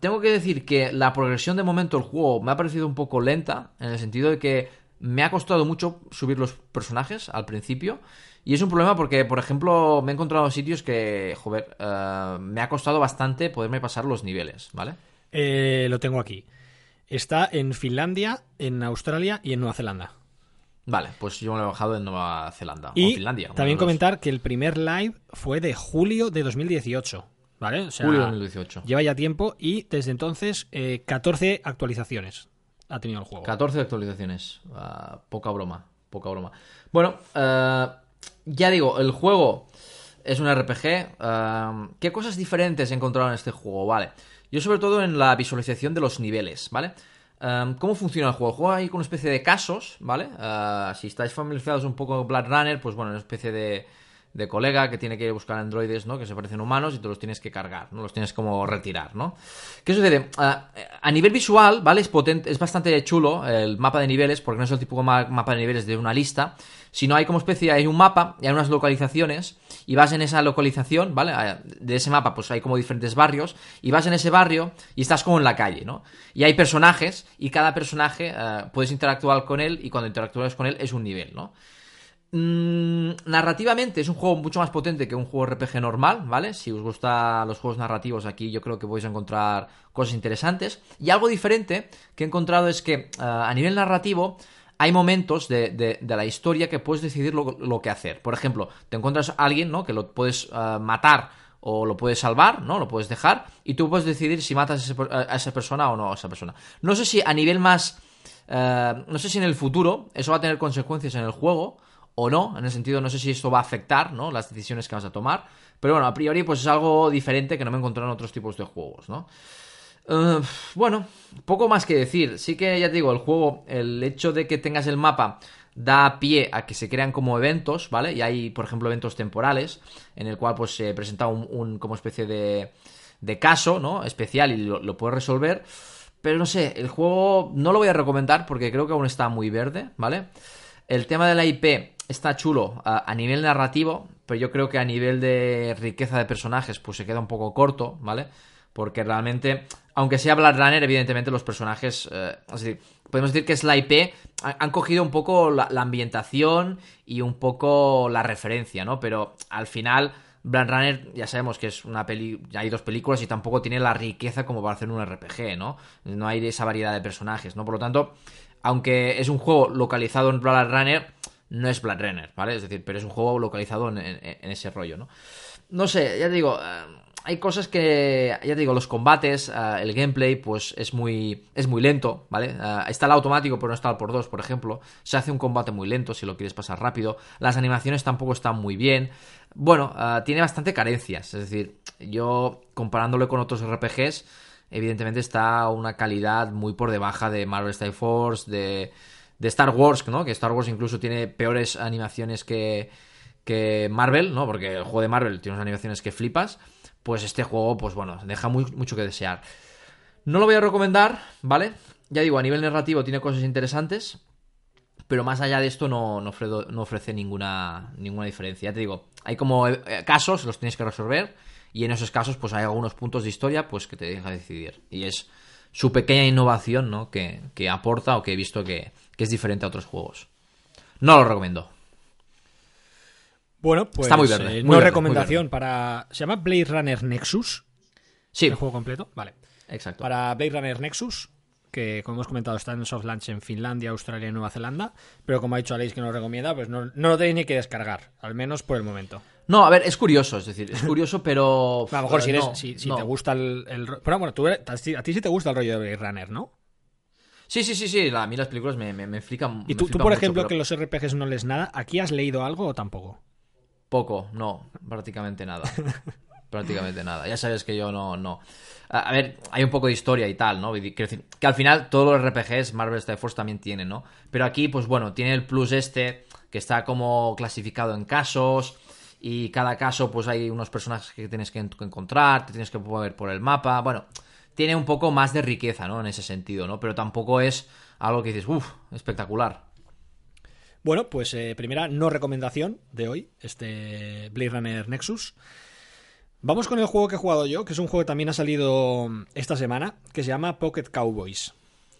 tengo que decir que la progresión de momento del juego me ha parecido un poco lenta, en el sentido de que me ha costado mucho subir los personajes al principio. Y es un problema porque, por ejemplo, me he encontrado sitios que, joder, eh, me ha costado bastante poderme pasar los niveles, ¿vale? Eh, lo tengo aquí. Está en Finlandia, en Australia y en Nueva Zelanda. Vale, pues yo me lo he bajado en Nueva Zelanda. Y Finlandia, también comentar que el primer live fue de julio de 2018. ¿Vale? julio de 2018. Lleva ya tiempo y desde entonces 14 eh, actualizaciones ha tenido el juego. 14 actualizaciones. Ah, poca broma, poca broma. Bueno, eh, ya digo, el juego es un RPG. Eh, ¿Qué cosas diferentes he encontrado en este juego? Vale. Yo sobre todo en la visualización de los niveles, ¿vale? Eh, ¿Cómo funciona el juego? El juego hay con una especie de casos, ¿vale? si estáis familiarizados un poco con Blood Runner, pues bueno, una especie de, de colega que tiene que ir a buscar androides, ¿no? Que se parecen humanos y tú los tienes que cargar, ¿no? Los tienes como retirar, ¿no? ¿Qué sucede? Ah, a nivel visual, ¿vale? Es potente, es bastante chulo el mapa de niveles, porque no es el típico mapa de niveles de una lista, sino hay como especie, hay un mapa y hay unas localizaciones, y vas en esa localización, ¿vale? Ah, de ese mapa, pues hay como diferentes barrios, y vas en ese barrio y estás como en la calle, ¿no? Y hay personajes, y cada personaje ah, puedes interactuar con él, y cuando interactúas con él es un nivel, ¿no? Mm, narrativamente es un juego mucho más potente que un juego RPG normal, ¿vale? Si os gustan los juegos narrativos aquí yo creo que podéis encontrar cosas interesantes. Y algo diferente que he encontrado es que ah, a nivel narrativo hay momentos de, la historia que puedes decidir lo, que hacer. Por ejemplo, te encuentras a alguien, ¿no? Que lo puedes ah, matar o lo puedes salvar, ¿no? Lo puedes dejar y tú puedes decidir si matas a, esa persona o no a esa persona. No sé si a nivel más... Ah, no sé si en el futuro eso va a tener consecuencias en el juego o no, en el sentido no sé si esto va a afectar, ¿no? Las decisiones que vas a tomar, pero bueno, a priori pues es algo diferente que no me encontré en otros tipos de juegos, ¿no? Eh, bueno, poco más que decir. Sí que ya te digo, el juego, el hecho de que tengas el mapa da pie a que se crean como eventos, ¿vale? Y hay, por ejemplo, eventos temporales, en el cual pues se presenta un, como especie de, de caso, ¿no? Especial y lo, lo puedes resolver. Pero no sé, el juego no lo voy a recomendar porque creo que aún está muy verde, ¿vale? El tema de la IP está chulo a, nivel narrativo, pero yo creo que a nivel de riqueza de personajes, pues se queda un poco corto, ¿vale? Porque realmente, aunque sea Blood Runner, evidentemente los personajes, eh, podemos decir que es la IP, han cogido un poco la, ambientación y un poco la referencia, ¿no? Pero al final, Blood Runner ya sabemos que es una peli, hay dos películas y tampoco tiene la riqueza como para hacer un RPG, ¿no? No hay esa variedad de personajes, ¿no? Por lo tanto, aunque es un juego localizado en Blood Runner, no es Blood Runner, ¿vale? Es decir, pero es un juego localizado en, ese rollo, ¿no? No sé, ya te digo, eh, hay cosas que, ya te digo, los combates, eh, el gameplay, pues es muy, es muy lento, ¿vale? Eh, está el automático, pero no está el por dos, por ejemplo. Se hace un combate muy lento si lo quieres pasar rápido. Las animaciones tampoco están muy bien. Bueno, tiene bastante carencias, es decir, yo comparándolo con otros RPGs, evidentemente está una calidad muy por debajo de Marvel Strike Force, de Star Wars, ¿no? Que Star Wars incluso tiene peores animaciones que, que Marvel, ¿no? Porque el juego de Marvel tiene unas animaciones que flipas. Pues este juego, pues bueno, deja mucho que desear. No lo voy a recomendar, ¿vale? Ya digo, a nivel narrativo tiene cosas interesantes. Pero más allá de esto no, no, ofrece, ninguna, ninguna diferencia. Ya te digo, hay como eh, casos, los tienes que resolver. Y en esos casos, pues hay algunos puntos de historia pues que te deja decidir. Y es su pequeña innovación, ¿no? Que, que aporta o que he visto que, que es diferente a otros juegos. No lo recomiendo. Bueno, pues Está muy verde, eh, no recomendación para... ¿Se llama Blade Runner Nexus? Sí. ¿El juego completo? Vale. Exacto. Para Blade Runner Nexus, que como hemos comentado está en soft launch en Finlandia, Australia y Nueva Zelanda, pero como ha dicho Aleix que nos recomienda, pues no, no lo tenéis ni que descargar, al menos por el momento. No, a ver, es curioso, es decir, es curioso, pero... a lo mejor si, eres, si, te gusta el, Pero bueno, tú, a ti sí te gusta el rollo de Blade Runner, ¿no? Sí, sí, sí, sí. a mí las películas me, me, me explican. ¿Y tú, por ejemplo, que los RPGs no lees nada, ¿aquí has leído algo o tampoco? Poco, no, prácticamente nada. prácticamente nada. Ya sabes que yo no, no. A, ver, hay un poco de historia y tal, ¿no? Quiero decir, que al final todos los RPGs Marvel Strike Force también tienen, ¿no? Pero aquí, pues bueno, tiene el plus este, que está como clasificado en casos. Y cada caso, pues hay unos personajes que tienes que encontrar, te tienes que mover por el mapa. Bueno, tiene un poco más de riqueza, ¿no? En ese sentido, ¿no? Pero tampoco es algo que dices, uff, espectacular. Bueno, pues eh, primera no recomendación de hoy, este Blade Runner Nexus. Vamos con el juego que he jugado yo, que es un juego que también ha salido esta semana, que se llama Pocket Cowboys.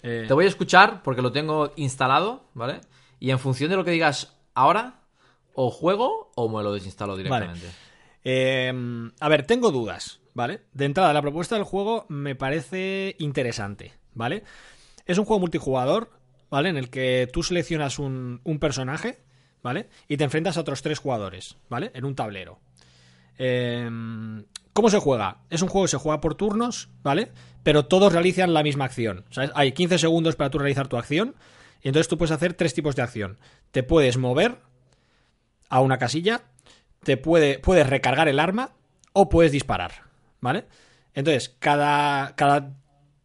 Eh, Te voy a escuchar porque lo tengo instalado, ¿vale? Y en función de lo que digas ahora, o juego o me lo desinstalo directamente. Eh, a ver, tengo dudas, ¿vale? De entrada, la propuesta del juego me parece interesante, ¿vale? Es un juego multijugador, ¿vale? En el que tú seleccionas un, personaje, ¿vale? Y te enfrentas a otros tres jugadores, ¿vale? En un tablero. Em, ¿Cómo se juega? Es un juego que se juega por turnos, ¿vale? Pero todos realizan la misma acción. Hay 15 segundos para tú realizar tu acción. Y entonces tú puedes hacer tres tipos de acción. Te puedes mover a una casilla, te puede, puedes recargar el arma o puedes disparar. ¿vale? Entonces, cada, cada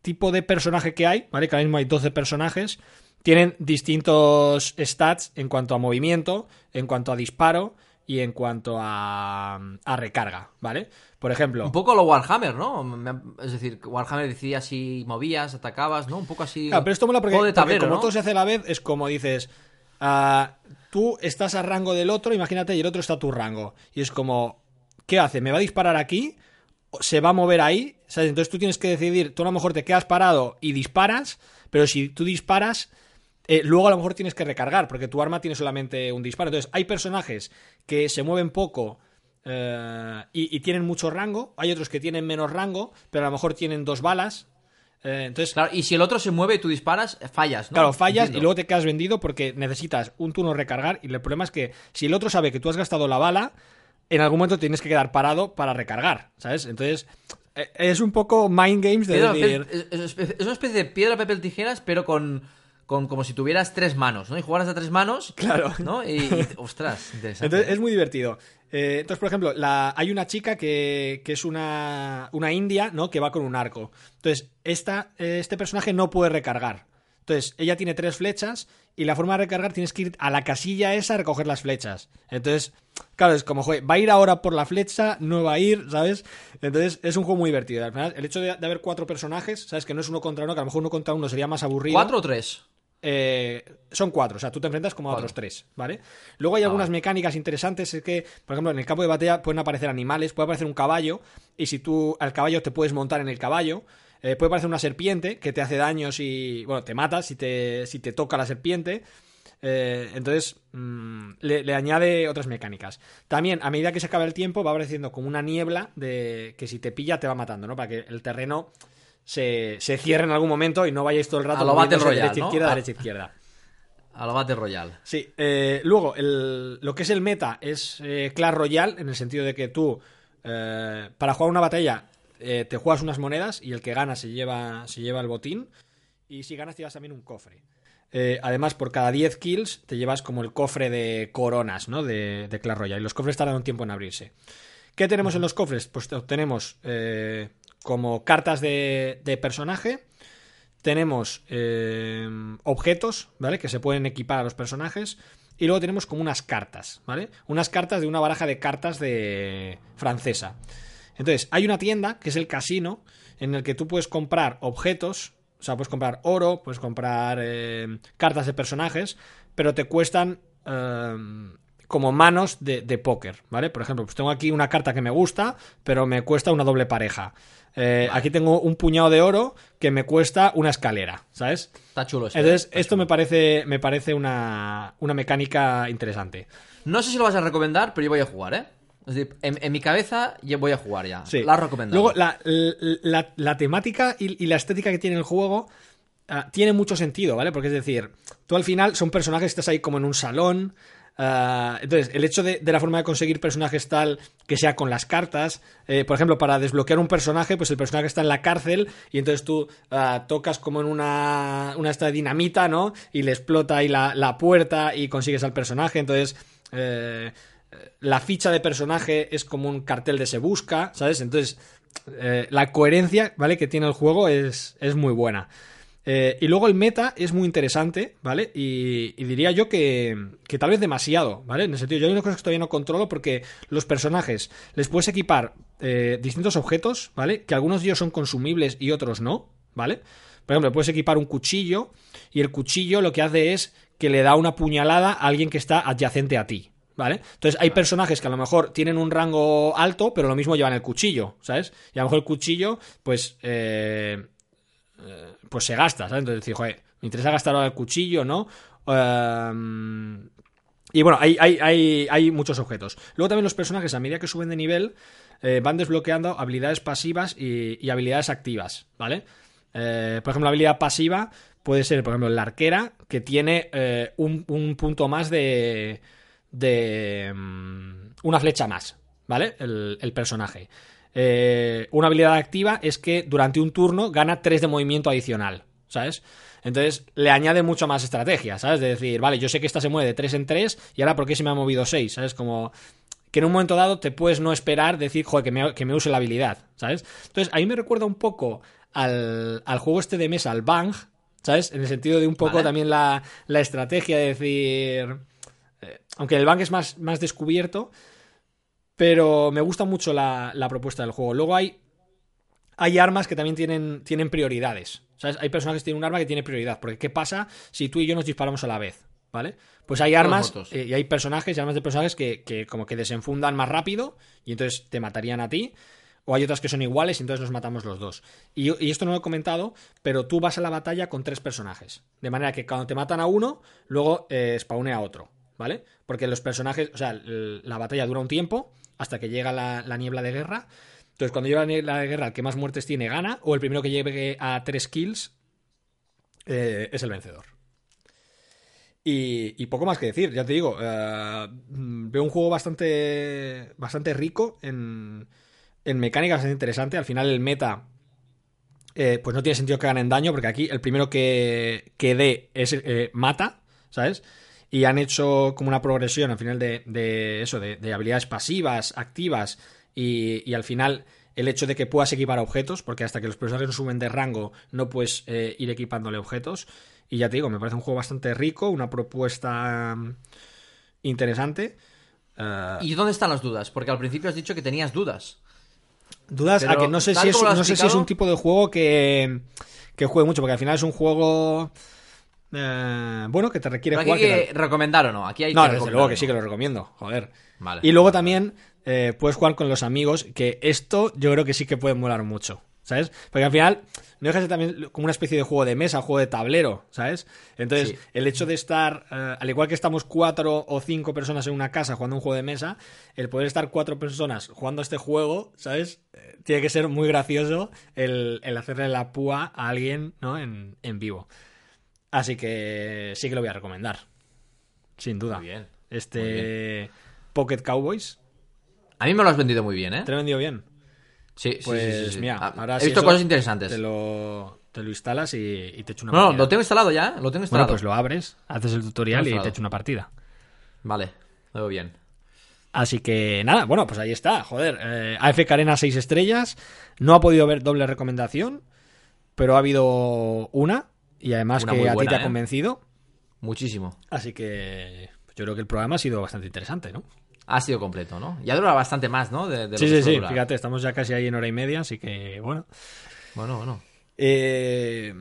tipo de personaje que hay, ¿vale? Que ahora mismo hay 12 personajes, tienen distintos stats en cuanto a movimiento, en cuanto a disparo y en cuanto a, a recarga, ¿vale? Por ejemplo... Un poco lo Warhammer, ¿no? Es decir, Warhammer decidía si movías, atacabas, ¿no? Un poco así... Claro, pero esto mola porque, de tablero, porque como ¿no? todo se hace a la vez, es como dices... ah, tú estás a rango del otro, imagínate, y el otro está a tu rango. Y es como... ¿Qué hace? ¿Me va a disparar aquí? ¿Se va a mover ahí? ¿Sabes? Entonces tú tienes que decidir, tú a lo mejor te quedas parado y disparas, pero si tú disparas, eh, luego a lo mejor tienes que recargar, porque tu arma tiene solamente un disparo. Entonces, hay personajes que se mueven poco eh, y, y tienen mucho rango, hay otros que tienen menos rango, pero a lo mejor tienen dos balas. Eh, entonces, Claro, y si el otro se mueve y tú disparas, fallas, ¿no? Claro, fallas Entiendo. y luego te quedas vendido porque necesitas un turno recargar y el problema es que si el otro sabe que tú has gastado la bala, en algún momento tienes que quedar parado para recargar, ¿sabes? Entonces es un poco mind games de Piedra, decir... es una especie de piedra, papel, tijeras, pero con, con como si tuvieras tres manos, ¿no? Y jugaras a tres manos, Claro. ¿no? Y, y- ostras, interesante. Entonces es muy divertido. Eh, entonces, por ejemplo, la, hay una chica que, que es una, una india, ¿no? Que va con un arco. Entonces, esta, eh, este personaje no puede recargar. Entonces, ella tiene tres flechas y la forma de recargar tienes que ir a la casilla esa a recoger las flechas. Entonces, claro, es como, joder, va a ir ahora por la flecha, no va a ir, ¿sabes? Entonces, es un juego muy divertido. Al final, el hecho de, de haber cuatro personajes, ¿sabes? Que no es uno contra uno, que a lo mejor uno contra uno sería más aburrido. ¿Cuatro o tres? Eh, son cuatro, o sea, tú te enfrentas como a otros tres, ¿vale? Luego hay Ah, algunas mecánicas interesantes, es que, por ejemplo, en el campo de batalla pueden aparecer animales, puede aparecer un caballo, y si tú al caballo te puedes montar en el caballo, eh, puede aparecer una serpiente que te hace daño si, bueno, te mata si te, si te toca la serpiente. Eh, entonces, mm, le, le añade otras mecánicas. También, a medida que se acaba el tiempo, va apareciendo como una niebla de que si te pilla te va matando, ¿no? Para que el terreno se, se cierre en algún momento y no vayáis todo el rato A lo Battle Royale, derecha, ¿no? izquierda, Ah. derecha, izquierda. A la Battle Royale. Sí, eh, luego, el- lo que es el meta es eh, Clash Royale, en el sentido de que tú, eh, para jugar una batalla, eh, te juegas unas monedas y el que gana se lleva, se lleva el botín. Y si ganas, te llevas también un cofre. Eh, además, por cada 10 kills, te llevas como el cofre de coronas, ¿no? De, de Clash Royale. Y los cofres tardan un tiempo en abrirse. ¿Qué tenemos en los cofres? Pues obtenemos eh, como cartas de, de personaje. Tenemos eh, objetos, ¿vale? Que se pueden equipar a los personajes. Y luego tenemos como unas cartas, ¿vale? Unas cartas de una baraja de cartas de francesa. Entonces, hay una tienda, que es el casino, en el que tú puedes comprar objetos, o sea, puedes comprar oro, puedes comprar eh, cartas de personajes, pero te cuestan eh, como manos de, de póker, ¿vale? Por ejemplo, pues tengo aquí una carta que me gusta, pero me cuesta una doble pareja. Eh, Aquí tengo un puñado de oro que me cuesta una escalera, ¿sabes? Está chulo esto. Entonces, ¿eh? Está esto chulo. me parece, me parece una, una mecánica interesante. No sé si lo vas a recomendar, pero yo voy a jugar, ¿eh? Es decir, en, en mi cabeza yo voy a jugar ya. Sí. La recomendado. Luego, la, la- la temática y, y la estética que tiene el juego ah, tiene mucho sentido, ¿vale? Porque es decir, tú al final son personajes, estás ahí como en un salón. Ah, entonces, el hecho de, de la forma de conseguir personajes tal que sea con las cartas, eh, por ejemplo, para desbloquear un personaje, pues el personaje está en la cárcel y entonces tú ah, tocas como en una, una dinamita, ¿no? Y le explota ahí la, la puerta y consigues al personaje. Entonces, eh, la ficha de personaje es como un cartel de se busca, ¿sabes? Entonces, eh, la coherencia, ¿vale? Que tiene el juego es, es muy buena. Eh, y luego el meta es muy interesante, ¿vale? Y, y diría yo que, que tal vez demasiado, ¿vale? En el sentido, yo hay unas cosas que todavía no controlo porque los personajes les puedes equipar eh, distintos objetos, ¿vale? Que algunos de ellos son consumibles y otros no, ¿vale? Por ejemplo, puedes equipar un cuchillo y el cuchillo lo que hace es que le da una puñalada a alguien que está adyacente a ti, ¿vale? Entonces hay personajes que a lo mejor tienen un rango alto, pero lo mismo llevan el cuchillo, ¿sabes? Y a lo mejor el cuchillo, pues, eh, eh, pues se gasta, ¿sabes? Entonces decir, joder, me interesa gastar ahora el cuchillo, ¿no? Ehm, y bueno, hay, hay, hay, hay muchos objetos. Luego también los personajes, a medida que suben de nivel, eh, van desbloqueando habilidades pasivas y, habilidades activas, ¿vale? Eh, por ejemplo, la habilidad pasiva puede ser, por ejemplo, la arquera, que tiene eh, un, un punto más de. de. mm, una flecha más, ¿vale? El personaje. Eh, una habilidad activa es que durante un turno gana 3 de movimiento adicional, ¿sabes? Entonces le añade mucho más estrategia, ¿sabes? De decir, vale, yo sé que esta se mueve de 3 en 3 y ahora ¿por qué se me ha movido 6? ¿Sabes? Como que en un momento dado te puedes no esperar decir, joder, que me, que me use la habilidad, ¿sabes? Entonces a mí me recuerda un poco al, al juego este de mesa, al Bang, ¿sabes? En el sentido de un poco Vale. también la, la estrategia de decir... eh, Aunque el bank es más, más descubierto. Pero me gusta mucho la, la propuesta del juego. Luego hay, hay armas que también tienen, tienen prioridades. ¿Sabes? Hay personajes que tienen un arma que tiene prioridad. Porque ¿qué pasa si tú y yo nos disparamos a la vez? ¿Vale? Pues hay armas eh, y hay personajes y armas de personajes que, que como que desenfundan más rápido y entonces te matarían a ti. O hay otras que son iguales y entonces nos matamos los dos. Y, y esto no lo he comentado, pero tú vas a la batalla con tres personajes. De manera que cuando te matan a uno, luego eh, spawnea otro. ¿Vale? Porque los personajes, o sea, la batalla dura un tiempo hasta que llega la, la niebla de guerra. Entonces, cuando llega la niebla de guerra, el que más muertes tiene gana, o el primero que llegue a tres kills eh, es el vencedor. Y, poco más que decir, ya te digo, eh, mm, veo un juego bastante, bastante rico en, en mecánica, bastante interesante. Al final el meta, eh, pues no tiene sentido que ganen daño, porque aquí el primero que, que dé es, mata, ¿sabes? Y han hecho como una progresión al final de, de eso, de, de habilidades pasivas, activas, y, y al final el hecho de que puedas equipar objetos, porque hasta que los personajes no suben de rango no puedes eh, ir equipándole objetos. Y ya te digo, me parece un juego bastante rico, una propuesta mm, interesante. Eh, ¿Y dónde están las dudas? Porque al principio has dicho que tenías dudas. dudas a que no sé, si es, no sé si es un tipo de juego que, que juegue mucho, porque al final es un juego eh, bueno que te requiere Pero aquí jugar. hay que recomendar o no. Aquí hay No, que desde luego que sí que lo recomiendo, joder. Vale. Y luego también eh, puedes jugar con los amigos, que esto yo creo que sí que puede molar mucho, ¿sabes? Porque al final no deja de ser también como una especie de juego de mesa, juego de tablero, ¿sabes? Entonces, Sí. el hecho de estar, eh, al igual que estamos cuatro o cinco personas en una casa jugando un juego de mesa, el poder estar cuatro personas jugando este juego, ¿sabes? Eh, tiene que ser muy gracioso el, el hacerle la púa a alguien, ¿no? En, en vivo. Así que sí que lo voy a recomendar. Sin duda. Muy bien. Este Pocket Cowboys. A mí me lo has vendido muy bien, ¿eh? ¿Te lo he vendido bien? Sí, sí, Pues sí, sí, sí. mira, Ah, ahora he si visto cosas interesantes. Te lo, te lo instalas y, y te echo una No, no, partida. lo tengo instalado ya, lo tengo Bueno, instalado. pues lo abres, haces el tutorial y te echo una partida. Vale, lo veo bien. Así que nada, bueno, pues ahí está. Joder, eh, AF Arena 6 estrellas. No ha podido haber doble recomendación, pero ha habido una. Y además Una que a ti te ha ¿eh? convencido. Muchísimo. Así que pues yo creo que el programa ha sido bastante interesante, ¿no? Ha sido completo, ¿no? Ya dura bastante más, ¿no? De, sí, sí, sí. Fíjate, estamos ya casi ahí en hora y media, así que bueno. Bueno, bueno. Eh,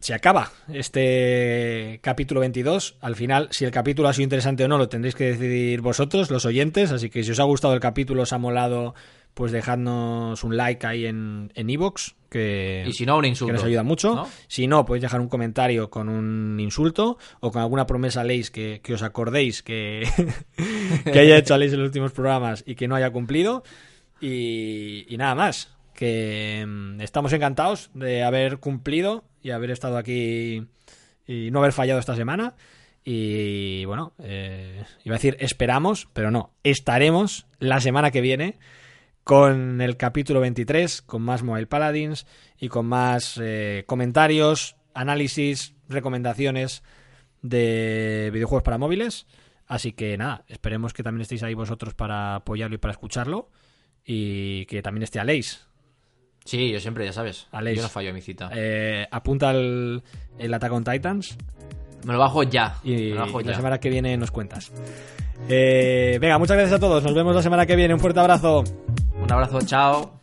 se acaba este capítulo 22. Al final, si el capítulo ha sido interesante o no, lo tendréis que decidir vosotros, los oyentes. Así que si os ha gustado el capítulo, os ha molado, pues dejadnos un like ahí en en iVoox, que, Y si no, un insulto. que nos ayuda mucho. ¿no? Si no, podéis dejar un comentario con un insulto o con alguna promesa leis que, que os acordéis que, que haya hecho Leis en los últimos programas y que no haya cumplido. Y, y nada más. Que mm, estamos encantados de haber cumplido y haber estado aquí y no haber fallado esta semana. Y bueno, eh, iba a decir esperamos, pero no, estaremos la semana que viene con el capítulo 23, con más Mobile Paladins y con más eh, comentarios, análisis, recomendaciones de videojuegos para móviles. Así que nada, esperemos que también estéis ahí vosotros para apoyarlo y para escucharlo. Y que también esté Aleix. Sí, yo siempre, ya sabes. Aleix. Yo no fallo a mi cita. Eh, apunta el, el Attack on Titans Me lo bajo ya. y, me lo bajo y la semana que viene nos cuentas. Eh, venga, muchas gracias a todos. Nos vemos la semana que viene. Un fuerte abrazo. Un abrazo, chao.